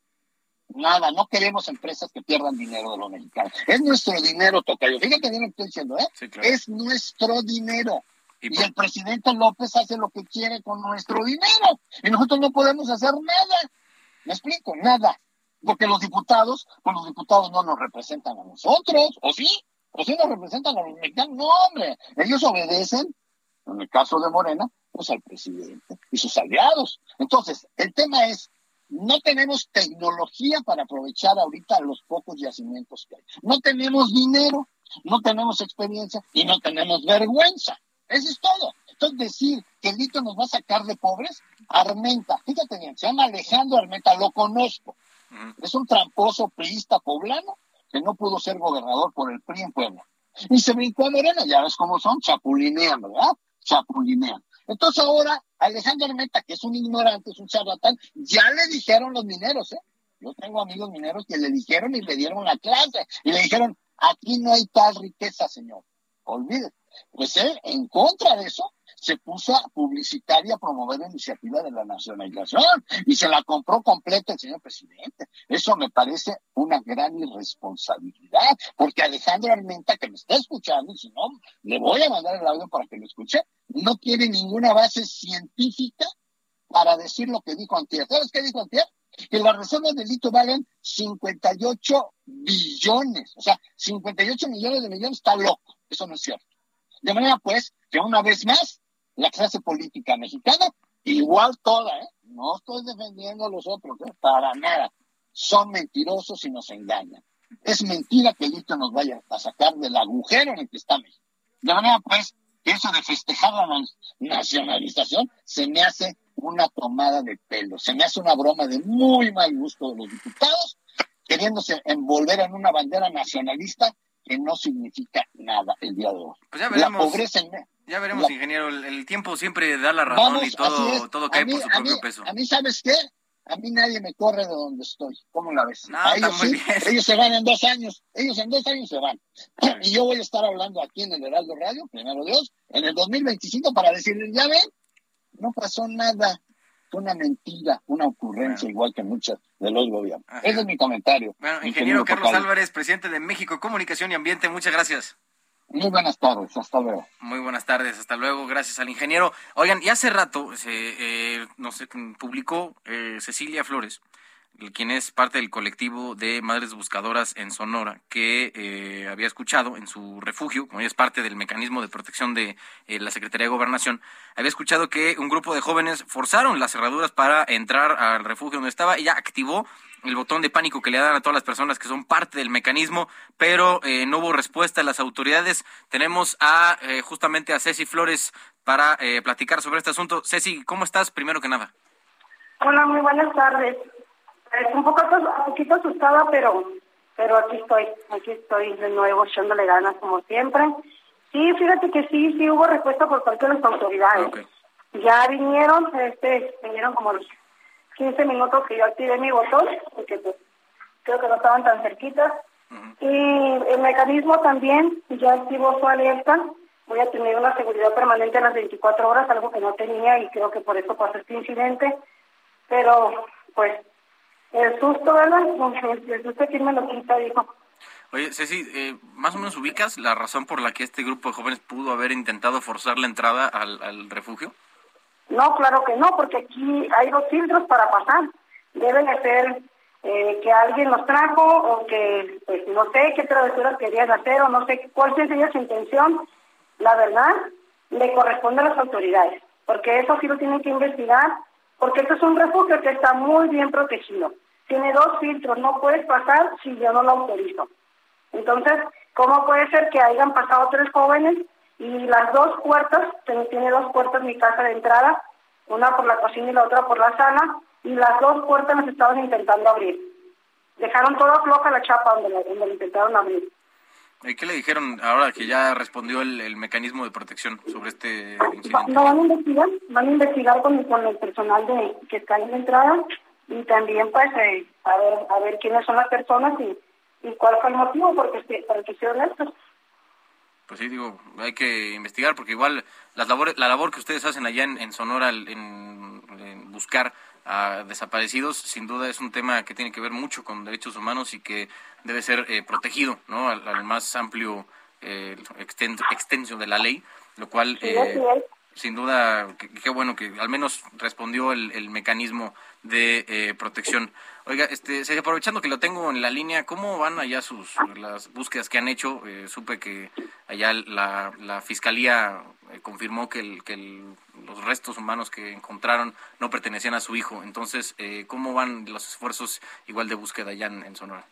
Nada, no queremos empresas que pierdan dinero de los mexicanos. Es nuestro dinero, Tocayo. Fíjate bien lo que estoy diciendo, ¿eh? Es nuestro dinero. Y, el presidente López hace lo que quiere con nuestro dinero. Y nosotros no podemos hacer nada. ¿Me explico? Nada. Porque los diputados, pues los diputados no nos representan a nosotros, ¿o sí? ¿O sí nos representan a los mexicanos? No, hombre. Ellos obedecen, en el caso de Morena, pues al presidente y sus aliados. Entonces, el tema es, no tenemos tecnología para aprovechar ahorita los pocos yacimientos que hay. No tenemos dinero, no tenemos experiencia y no tenemos vergüenza. Eso es todo. Entonces decir que el Lito nos va a sacar de pobres, Armenta, fíjate bien, se llama Alejandro Armenta, lo conozco. Es un tramposo priista poblano que no pudo ser gobernador por el PRI en Puebla. Y se brincó a Morena, ya ves cómo son, chapulinean, ¿verdad? Chapulinean. Entonces ahora Alejandro Armenta, que es un ignorante, es un charlatán, ya le dijeron los mineros, ¿eh? Yo tengo amigos mineros que le dijeron y le dieron la clase y le dijeron, aquí no hay tal riqueza, señor. Olvídate. Pues él, en contra de eso, se puso a publicitar y a promover la iniciativa de la nacionalización y se la compró completa el señor presidente. Eso me parece una gran irresponsabilidad, porque Alejandro Armenta, que me está escuchando, y si no, le voy a mandar el audio para que lo escuche, no tiene ninguna base científica para decir lo que dijo Antier. ¿Sabes qué dijo Antier? Que las reservas de litio valen 58 billones, o sea, 58 millones de millones está loco, eso no es cierto. De manera pues que una vez más, la clase política mexicana, igual toda, ¿eh? no estoy defendiendo a los otros, ¿eh? para nada, son mentirosos y nos engañan. Es mentira que el litio nos vaya a sacar del agujero en el que está México. De manera pues que eso de festejar la nacionalización se me hace una tomada de pelo. Se me hace una broma de muy mal gusto de los diputados, queriéndose envolver en una bandera nacionalista que no significa nada el día de hoy. Pues ya veremos. Ya veremos, ingeniero. El, tiempo siempre da la razón y todo, todo cae por su propio peso. A mí, ¿sabes qué? A mí nadie me corre de donde estoy. ¿Cómo la ves? ellos, sí, ellos se van en dos años. Ellos en dos años se van. Y yo voy a estar hablando aquí en el Heraldo Radio, primero Dios, en el 2025 para decirles, ya ven, no pasó nada. Fue una mentira, una ocurrencia igual que muchas de los gobiernos. Ese es mi comentario. Bueno, ingeniero Carlos Álvarez, presidente de México Comunicación y Ambiente, muchas gracias. Muy buenas tardes, hasta luego. Muy buenas tardes, hasta luego, gracias al ingeniero. Oigan, y hace rato se eh, nos publicó eh, Cecilia Flores quien es parte del colectivo de Madres Buscadoras en Sonora, que eh, había escuchado en su refugio, como ella es parte del mecanismo de protección de eh, la Secretaría de Gobernación, había escuchado que un grupo de jóvenes forzaron las cerraduras para entrar al refugio donde estaba. Ella activó el botón de pánico que le dan a todas las personas que son parte del mecanismo, pero eh, no hubo respuesta de las autoridades. Tenemos a justamente a Ceci Flores para platicar sobre este asunto. Ceci, ¿cómo estás? Primero que nada. Hola, muy buenas tardes. Es un poco, un poquito asustada, pero pero aquí estoy, aquí estoy de nuevo echándole ganas como siempre. Sí, fíjate que sí, sí hubo respuesta por parte de las autoridades. Ya vinieron, este, vinieron como los 15 minutos que yo activé mi botón, porque pues creo que no estaban tan cerquitas. Y el mecanismo también ya activó su alerta. Voy a tener una seguridad permanente en las 24 horas, algo que no tenía y creo que por eso pasó este incidente. Pero pues el susto, ¿verdad? El susto que me lo quita, dijo. Oye, Ceci, eh, ¿más o menos ubicas la razón por la que este grupo de jóvenes pudo haber intentado forzar la entrada al, refugio? No, claro que no, porque aquí hay dos filtros para pasar. Deben de ser eh, que alguien los trajo o que, pues, no sé qué travesuras querían hacer o no sé cuál sería su intención. La verdad, le corresponde a las autoridades, porque eso sí lo tienen que investigar, porque esto es un refugio que está muy bien protegido tiene dos filtros, no puedes pasar si yo no lo autorizo. Entonces, ¿cómo puede ser que hayan pasado tres jóvenes y las dos puertas, tiene dos puertas mi casa de entrada, una por la cocina y la otra por la sala, y las dos puertas nos estaban intentando abrir. Dejaron toda floja la chapa donde, la, intentaron abrir. ¿Y qué le dijeron ahora que ya respondió el, mecanismo de protección sobre este incidente? van a investigar, van a investigar con, con el personal de que está en la entrada y también pues eh, a ver a ver quiénes son las personas y, y cuál fue el motivo porque para que sean estos pues sí digo hay que investigar porque igual las labores la labor que ustedes hacen allá en, Sonora en, buscar a desaparecidos sin duda es un tema que tiene que ver mucho con derechos humanos y que debe ser eh, protegido no al, más amplio eh, extensión de la ley lo cual eh, sin duda, qué bueno que al menos respondió el, mecanismo de eh, protección. Oiga, este, aprovechando que lo tengo en la línea, ¿cómo van allá sus las búsquedas que han hecho? Eh, supe que allá la, la fiscalía eh, confirmó que, el, que los restos humanos que encontraron no pertenecían a su hijo. Entonces, ¿cómo van los esfuerzos igual de búsqueda allá en, Sonora?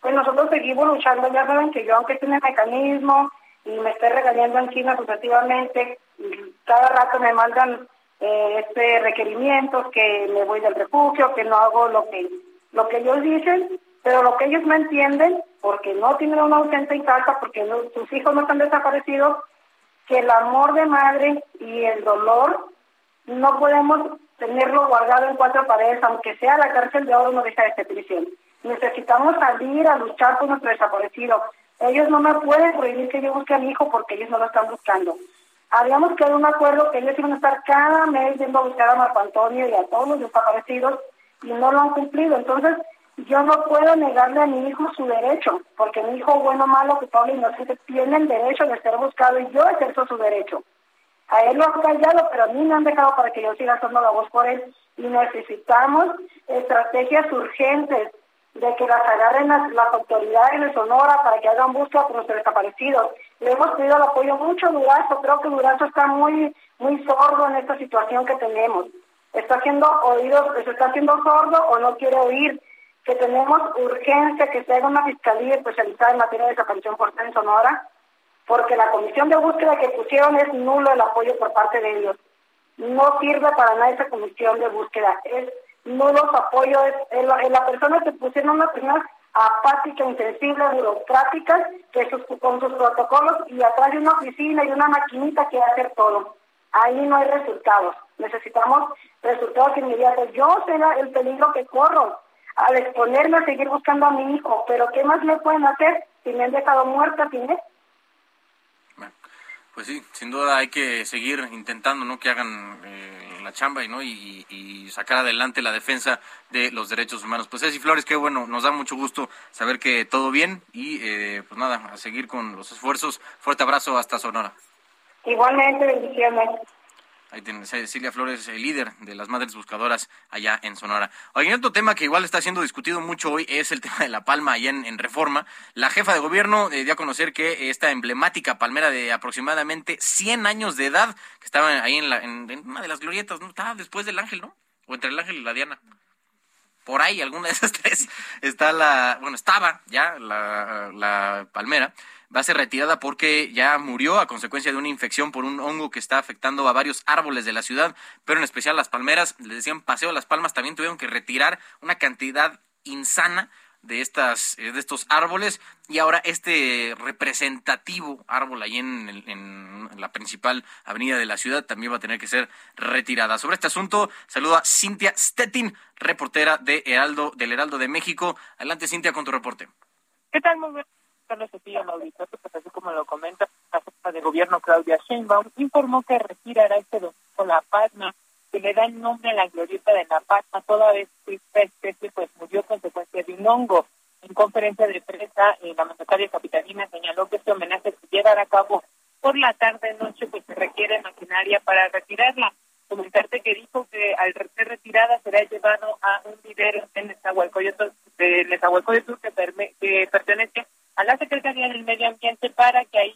Pues nosotros seguimos luchando, ya saben que yo aunque tiene mecanismo y me estoy regañando en China sucesivamente, cada rato me mandan eh, este requerimientos que me voy del refugio, que no hago lo que lo que ellos dicen, pero lo que ellos me entienden, porque no tienen una ausente en casa, porque sus hijos no están desaparecidos, que el amor de madre y el dolor no podemos tenerlo guardado en cuatro paredes, aunque sea la cárcel de oro no deja de ser prisión. Necesitamos salir a luchar por nuestro desaparecido. Ellos no me pueden prohibir que yo busque a mi hijo porque ellos no lo están buscando habíamos quedado un acuerdo que ellos iban a estar cada mes yendo a buscar a Marco Antonio y a todos los desaparecidos y no lo han cumplido. Entonces, yo no puedo negarle a mi hijo su derecho, porque mi hijo, bueno, malo, culpable, inocente, tiene el derecho de ser buscado y yo ejerzo su derecho. A él lo han callado, pero a mí me han dejado para que yo siga haciendo la voz por él. Y necesitamos estrategias urgentes de que las agarren las, autoridades de Sonora para que hagan búsqueda por nuestros desaparecidos. Le hemos pedido el apoyo mucho a Durazo, creo que Durazo está muy, muy sordo en esta situación que tenemos. Está haciendo oídos, se está haciendo sordo o no quiere oír que tenemos urgencia que se haga una fiscalía especializada en materia de desaparición forzada en Sonora, porque la comisión de búsqueda que pusieron es nulo el apoyo por parte de ellos. no sirve para nada esa comisión de búsqueda. Es nulos apoyo, es, la, persona se pusieron una persona apática, insensible, burocráticas, que con sus protocolos y atrás de una oficina y una maquinita que hacer todo. Ahí no hay resultados. Necesitamos resultados inmediatos. Yo sé el peligro que corro al exponerme a seguir buscando a mi hijo, pero ¿qué más me pueden hacer si me han dejado muerta sin? Pues sí, sin duda hay que seguir intentando, ¿no? Que hagan eh, chamba y no y, sacar adelante la defensa de los derechos humanos. Pues Ceci Flores, qué bueno, nos da mucho gusto saber que todo bien y eh, pues nada, a seguir con los esfuerzos. Fuerte abrazo hasta Sonora. Igualmente, bendiciones. Ahí tiene Cecilia Flores, el líder de las Madres Buscadoras allá en Sonora. Oye, otro tema que igual está siendo discutido mucho hoy es el tema de la palma allá en, Reforma. La jefa de gobierno eh, dio a conocer que esta emblemática palmera de aproximadamente 100 años de edad, que estaba ahí en, la, en, una de las glorietas, ¿no? Estaba después del ángel, ¿no? O entre el ángel y la diana por ahí, alguna de esas tres, está la, bueno, estaba ya la palmera, va a ser retirada porque ya murió a consecuencia de una infección por un hongo que está afectando a varios árboles de la ciudad, pero en especial las palmeras, les decían Paseo Las Palmas, también tuvieron que retirar una cantidad insana de estas eh, de estos árboles y ahora este representativo árbol ahí en, en, la principal avenida de la ciudad también va a tener que ser retirada. Sobre este asunto, saludo a Cintia Stettin, reportera de Heraldo del Heraldo de México. Adelante Cintia con tu reporte. ¿Qué tal? Muy Carlos Cepillo Mauricio, pues así como lo comenta la jefa de gobierno Claudia Sheinbaum, informó que retirará este domingo la palma que le da el nombre a la glorieta de la palma, toda vez que esta especie pues murió consecuencia de un hongo. En conferencia de prensa, eh, la mandataria capitalina señaló que este homenaje se llevará a cabo por la tarde-noche, pues se requiere maquinaria para retirarla. Comentarte que dijo que al ser retirada será llevado a un vivero en Nezahualcóyotl, de Nezahualcóyotl que, que pertenece a la Secretaría del Medio Ambiente para que ahí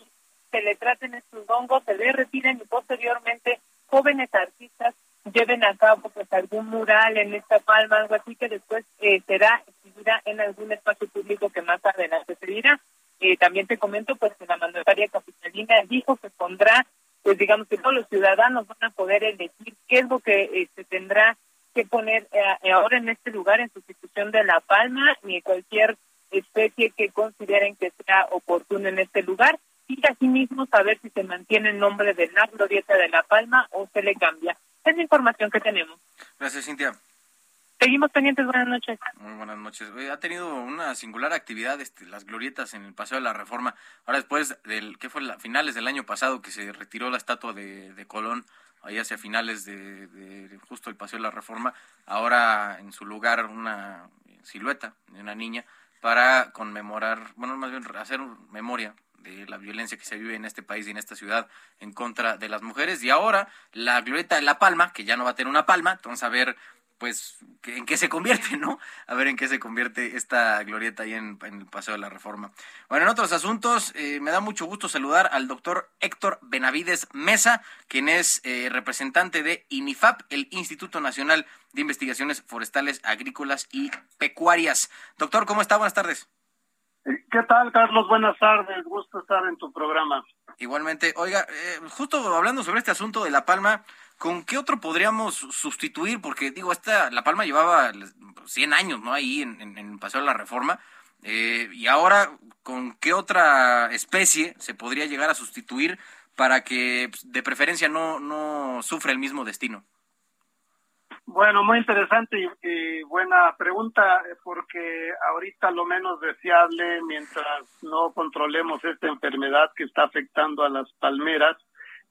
se le traten estos hongos, se le retiren y posteriormente jóvenes artistas lleven a cabo pues algún mural en esta palma, algo así que después eh, será exhibida en algún espacio público que más adelante se dirá. Eh, también te comento pues que la mandataria capitalina dijo que pondrá, pues digamos que todos los ciudadanos van a poder elegir qué es lo que eh, se tendrá que poner ahora en este lugar en sustitución de la palma ni cualquier especie que consideren que sea oportuno en este lugar y asimismo saber si se mantiene el nombre de la glorieta de La Palma o se le cambia. Es la información que tenemos. Gracias, Cintia. Seguimos pendientes, buenas noches. Muy buenas noches. Ha tenido una singular actividad este, las glorietas en el Paseo de la Reforma. Ahora después del, ¿qué fue? La, finales del año pasado que se retiró la estatua de, de Colón, ahí hacia finales de, de, justo el Paseo de la Reforma. Ahora en su lugar una silueta de una niña para conmemorar, bueno, más bien hacer memoria de la violencia que se vive en este país y en esta ciudad en contra de las mujeres. Y ahora la glorieta de La Palma, que ya no va a tener una palma, entonces a ver pues en qué se convierte, ¿no? A ver en qué se convierte esta glorieta ahí en, el Paseo de la Reforma. Bueno, en otros asuntos, eh, me da mucho gusto saludar al doctor Héctor Benavides Mesa, quien es eh, representante de INIFAP, el Instituto Nacional de Investigaciones Forestales, Agrícolas y Pecuarias. Doctor, ¿cómo está? Buenas tardes. ¿Qué tal, Carlos? Buenas tardes. Gusto estar en tu programa. Igualmente. Oiga, eh, justo hablando sobre este asunto de La Palma, ¿con qué otro podríamos sustituir? Porque, digo, esta La Palma llevaba 100 años, ¿no? Ahí en, en, en Paseo de la Reforma. Eh, y ahora, ¿con qué otra especie se podría llegar a sustituir para que, pues, de preferencia, no, no sufra el mismo destino? Bueno, muy interesante y, buena pregunta, porque ahorita lo menos deseable, mientras no controlemos esta enfermedad que está afectando a las palmeras,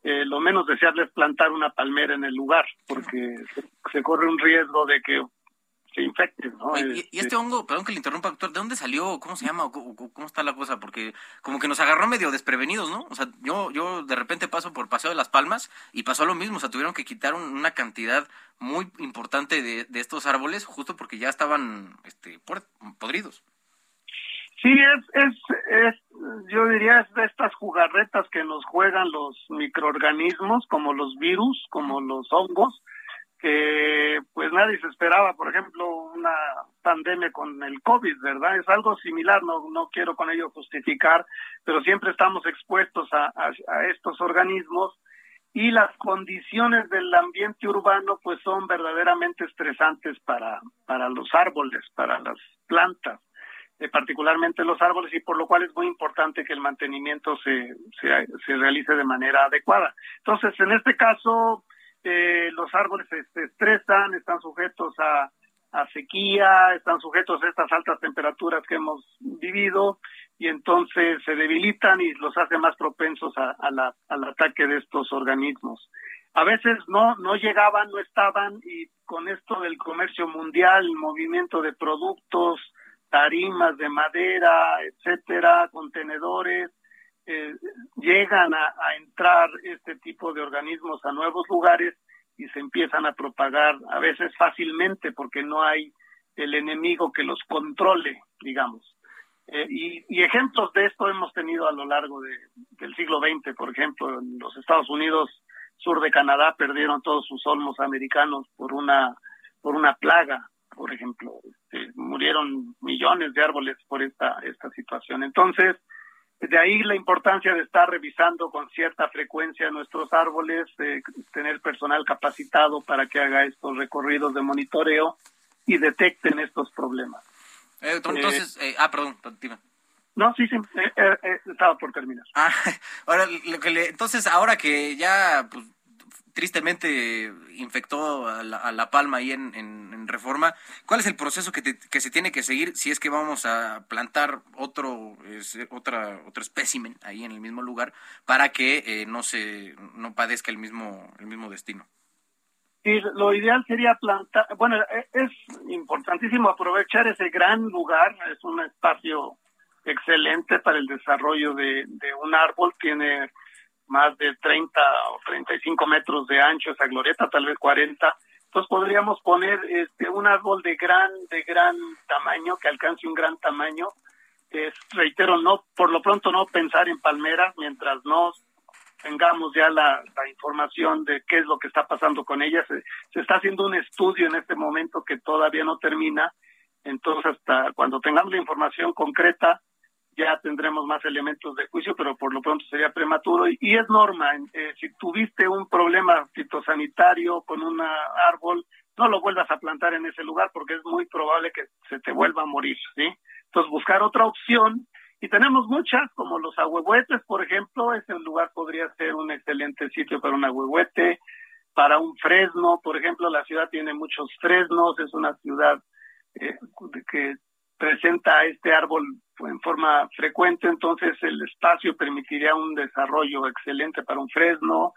eh, lo menos deseable es plantar una palmera en el lugar, porque se corre un riesgo de que se infecten, ¿no? y, este, este hongo, perdón que le interrumpa, doctor, ¿de dónde salió? ¿Cómo se llama? ¿Cómo, está la cosa? Porque como que nos agarró medio desprevenidos, ¿no? O sea, yo, yo de repente paso por Paseo de las Palmas y pasó lo mismo, o sea, tuvieron que quitar una cantidad muy importante de, de estos árboles justo porque ya estaban este, podridos. Sí, es, es, es, yo diría, es de estas jugarretas que nos juegan los microorganismos, como los virus, como los hongos, que pues nadie se esperaba, por ejemplo, una pandemia con el COVID, ¿verdad? Es algo similar, no, no quiero con ello justificar, pero siempre estamos expuestos a, a, estos organismos y las condiciones del ambiente urbano pues son verdaderamente estresantes para, para los árboles, para las plantas, eh, particularmente los árboles, y por lo cual es muy importante que el mantenimiento se, se, se realice de manera adecuada. Entonces, en este caso, eh, los árboles se, estresan, están sujetos a, a sequía, están sujetos a estas altas temperaturas que hemos vivido y entonces se debilitan y los hace más propensos a, la, al ataque de estos organismos. A veces no, no llegaban, no estaban y con esto del comercio mundial, el movimiento de productos, tarimas de madera, etcétera, contenedores, eh, llegan a, entrar este tipo de organismos a nuevos lugares y se empiezan a propagar a veces fácilmente porque no hay el enemigo que los controle, digamos. Eh, y, ejemplos de esto hemos tenido a lo largo de, del siglo XX, por ejemplo, en los Estados Unidos, sur de Canadá, perdieron todos sus olmos americanos por una, por una plaga, por ejemplo. Este, murieron millones de árboles por esta, esta situación. Entonces, de ahí la importancia de estar revisando con cierta frecuencia nuestros árboles, tener personal capacitado para que haga estos recorridos de monitoreo y detecten estos problemas. Eh, entonces, eh, ah, perdón, dime. No, sí, sí, eh, estaba por terminar. Ah, ahora, lo que le, entonces, ahora que ya, pues, tristemente infectó a la, palma ahí en, en, Reforma, ¿cuál es el proceso que, que, se tiene que seguir si es que vamos a plantar otro, otra, otro espécimen ahí en el mismo lugar para que no se, no padezca el mismo, el mismo destino? Y lo ideal sería plantar, bueno, e, es importantísimo aprovechar ese gran lugar, es un espacio excelente para el desarrollo de, un árbol, tiene más de 30 o 35 metros de ancho esa glorieta, tal vez 40. Entonces podríamos poner este un árbol de gran de gran tamaño que alcance un gran tamaño. Es, reitero, no por lo pronto no pensar en palmeras mientras no tengamos ya la, información de qué es lo que está pasando con ellas. Se, está haciendo un estudio en este momento que todavía no termina, entonces hasta cuando tengamos la información concreta ya tendremos más elementos de juicio, pero por lo pronto sería prematuro. Y, es norma, eh, si tuviste un problema fitosanitario con un árbol, no lo vuelvas a plantar en ese lugar porque es muy probable que se te vuelva a morir, ¿sí? Entonces buscar otra opción y tenemos muchas, como los ahuehuetes, por ejemplo, ese lugar podría ser un excelente sitio para un ahuehuete, para un fresno, por ejemplo, la ciudad tiene muchos fresnos, es una ciudad eh, que presenta este árbol en forma frecuente, entonces el espacio permitiría un desarrollo excelente para un fresno,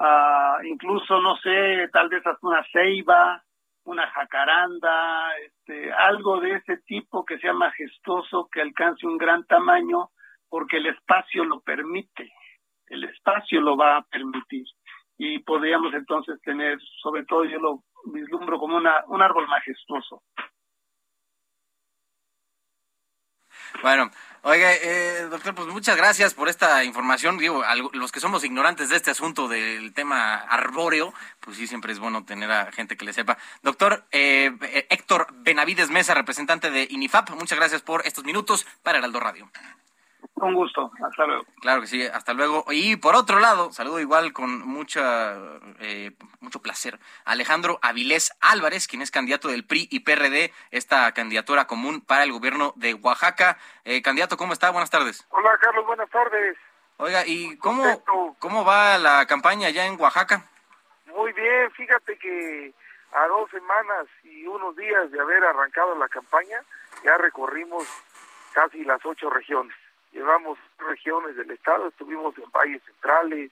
ah, incluso, no sé, tal vez hasta una ceiba, una jacaranda, este, algo de ese tipo que sea majestuoso, que alcance un gran tamaño, porque el espacio lo permite, el espacio lo va a permitir. Y podríamos entonces tener, sobre todo yo lo vislumbro como una, un árbol majestuoso. Bueno, oiga, eh, doctor, pues muchas gracias por esta información. Digo, los que somos ignorantes de este asunto del tema arbóreo, pues sí, siempre es bueno tener a gente que le sepa. Doctor eh, Héctor Benavides Mesa, representante de INIFAP, muchas gracias por estos minutos para Heraldo Radio. Con gusto, hasta luego. Claro que sí, hasta luego. Y por otro lado, saludo igual con mucha, eh, mucho placer Alejandro Avilés Álvarez, quien es candidato del PRI y PRD, esta candidatura común para el gobierno de Oaxaca. Eh, candidato, ¿cómo está? Buenas tardes. Hola, Carlos, buenas tardes. Oiga, ¿y cómo, cómo va la campaña allá en Oaxaca? Muy bien, fíjate que a dos semanas y unos días de haber arrancado la campaña, ya recorrimos casi las ocho regiones llevamos regiones del estado, estuvimos en valles centrales,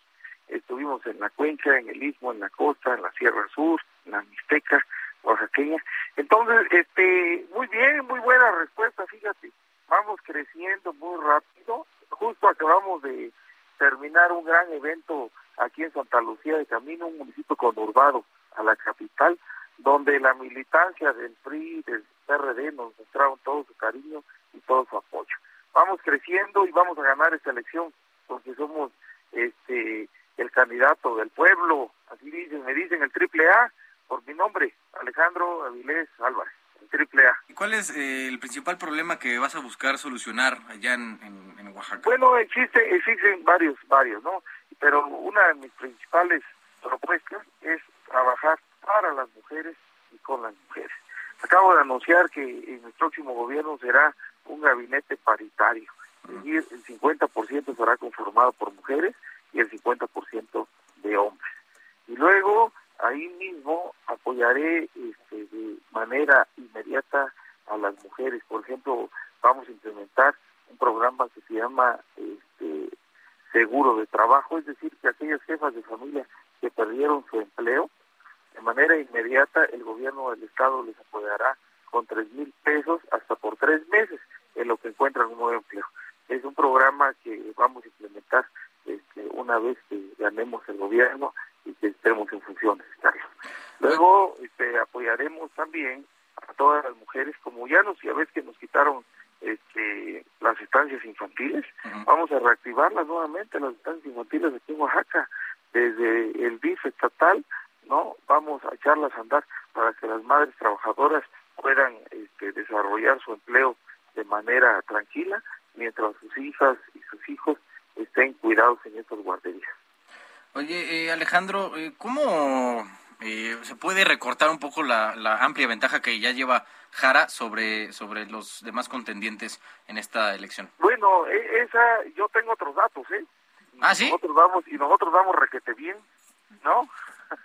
estuvimos en la cuenca, en el istmo, en la costa, en la Sierra Sur, en la Mixteca, oaxaqueña. Entonces, este, muy bien, muy buena respuesta, fíjate, vamos creciendo muy rápido. Justo acabamos de terminar un gran evento aquí en Santa Lucía de Camino, un municipio conurbado a la capital, donde la militancia del PRI, del PRD nos mostraron todo su cariño y todo su apoyo vamos creciendo y vamos a ganar esta elección porque somos este el candidato del pueblo, así dicen, me dicen el triple A por mi nombre, Alejandro Avilés Álvarez, el triple A. ¿Y cuál es eh, el principal problema que vas a buscar solucionar allá en, en, Oaxaca? Bueno, existe, existen varios, varios, ¿no? Pero una de mis principales propuestas es trabajar para las mujeres y con las mujeres. Acabo de anunciar que en el próximo gobierno será un gabinete paritario, es decir, el 50% será conformado por mujeres y el 50% de hombres. Y luego, ahí mismo, apoyaré este, de manera inmediata a las mujeres. Por ejemplo, vamos a implementar un programa que se llama este, seguro de trabajo, es decir, que aquellas jefas de familia que perdieron su empleo, de manera inmediata el gobierno del estado les apoyará con tres mil pesos hasta por tres meses en lo que encuentran un nuevo empleo. Es un programa que vamos a implementar este, una vez que ganemos el gobierno y que estemos en funciones. Luego este, apoyaremos también a todas las mujeres, como ya nos, ya ves que nos quitaron este, las estancias infantiles, vamos a reactivarlas nuevamente, las estancias infantiles aquí en Oaxaca, desde el DIF estatal, ¿no? Vamos a echarlas a andar para que las madres trabajadoras puedan este, desarrollar su empleo de manera tranquila, mientras sus hijas y sus hijos estén cuidados en estas guarderías. Oye, eh, Alejandro, eh, ¿cómo eh, se puede recortar un poco la, la, amplia ventaja que ya lleva Jara sobre, sobre los demás contendientes en esta elección? Bueno, e, esa, yo tengo otros datos, ¿eh? ¿Ah, sí? Nosotros vamos, y nosotros vamos requete bien, ¿no?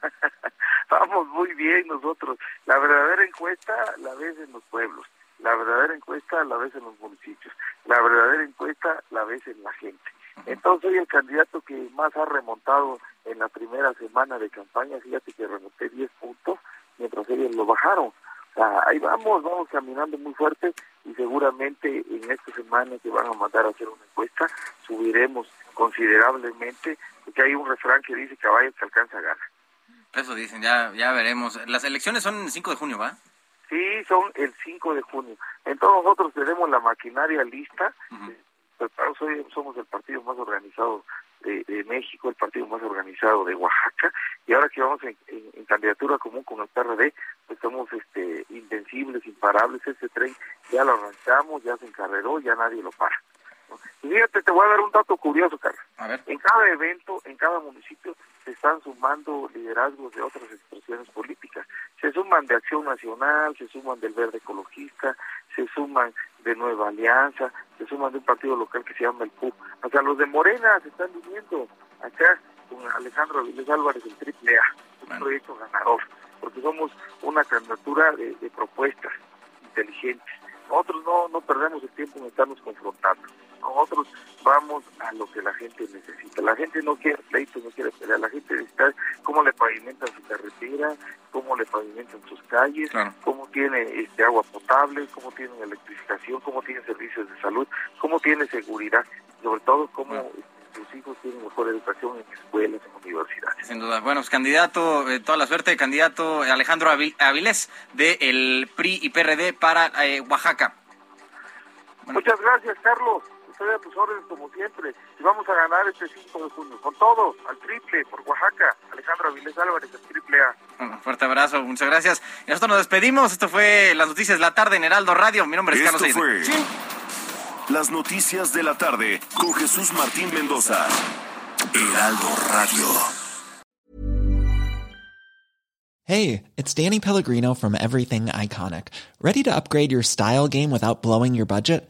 vamos muy bien nosotros. La verdadera encuesta la ves en los pueblos, la verdadera encuesta la ves en los municipios, la verdadera encuesta la ves en la gente. Entonces soy el candidato que más ha remontado en la primera semana de campaña, fíjate que remonté 10 puntos, mientras ellos lo bajaron. O sea, ahí vamos, vamos caminando muy fuerte y seguramente en esta semana que van a mandar a hacer una encuesta, subiremos considerablemente, porque hay un refrán que dice caballo que alcanza gana. Eso dicen, ya, ya veremos. Las elecciones son el 5 de junio, ¿va? Sí, son el 5 de junio. Entonces nosotros tenemos la maquinaria lista, hoy somos el partido más organizado de, de, México, el partido más organizado de Oaxaca, y ahora que vamos en, en, en candidatura común con el PRD, pues somos este, invencibles, imparables, ese tren ya lo arrancamos, ya se encarreró, ya nadie lo para. Y fíjate, te voy a dar un dato curioso, Carlos. En cada evento, en cada municipio, se están sumando liderazgos de otras expresiones políticas. Se suman de Acción Nacional, se suman del Verde Ecologista, se suman de Nueva Alianza, se suman de un partido local que se llama el PUC. O sea, los de Morena se están viniendo acá con Alejandro Avilés Álvarez, el Triple A, un proyecto ganador, porque somos una candidatura de, de propuestas inteligentes. Nosotros no, no perdemos el tiempo en estarnos confrontando. Nosotros vamos a lo que la gente necesita. La gente no quiere pleito, no quiere pelear. La gente necesita cómo le pavimentan su carretera, cómo le pavimentan sus calles, claro. cómo tiene este agua potable, cómo tiene electrificación, cómo tiene servicios de salud, cómo tiene seguridad, sobre todo cómo claro. sus hijos tienen mejor educación en escuelas, en universidades. Sin duda. Bueno, pues candidato, eh, toda la suerte, candidato Alejandro Avilés del PRI y PRD para eh, Oaxaca. Bueno. Muchas gracias, Carlos estoy a tus órdenes como siempre. Y vamos a ganar este 5 de junio. Con todo, al triple, por Oaxaca. Alejandro Avilés Álvarez, el triple A. Un fuerte abrazo, muchas gracias. Y nosotros nos despedimos. Esto fue las noticias de la tarde en Heraldo Radio. Mi nombre es Esto Carlos fue ¿Sí? Las noticias de la tarde con Jesús Martín Mendoza. Heraldo Radio. Hey, it's Danny Pellegrino from Everything Iconic. Ready to upgrade your style game without blowing your budget?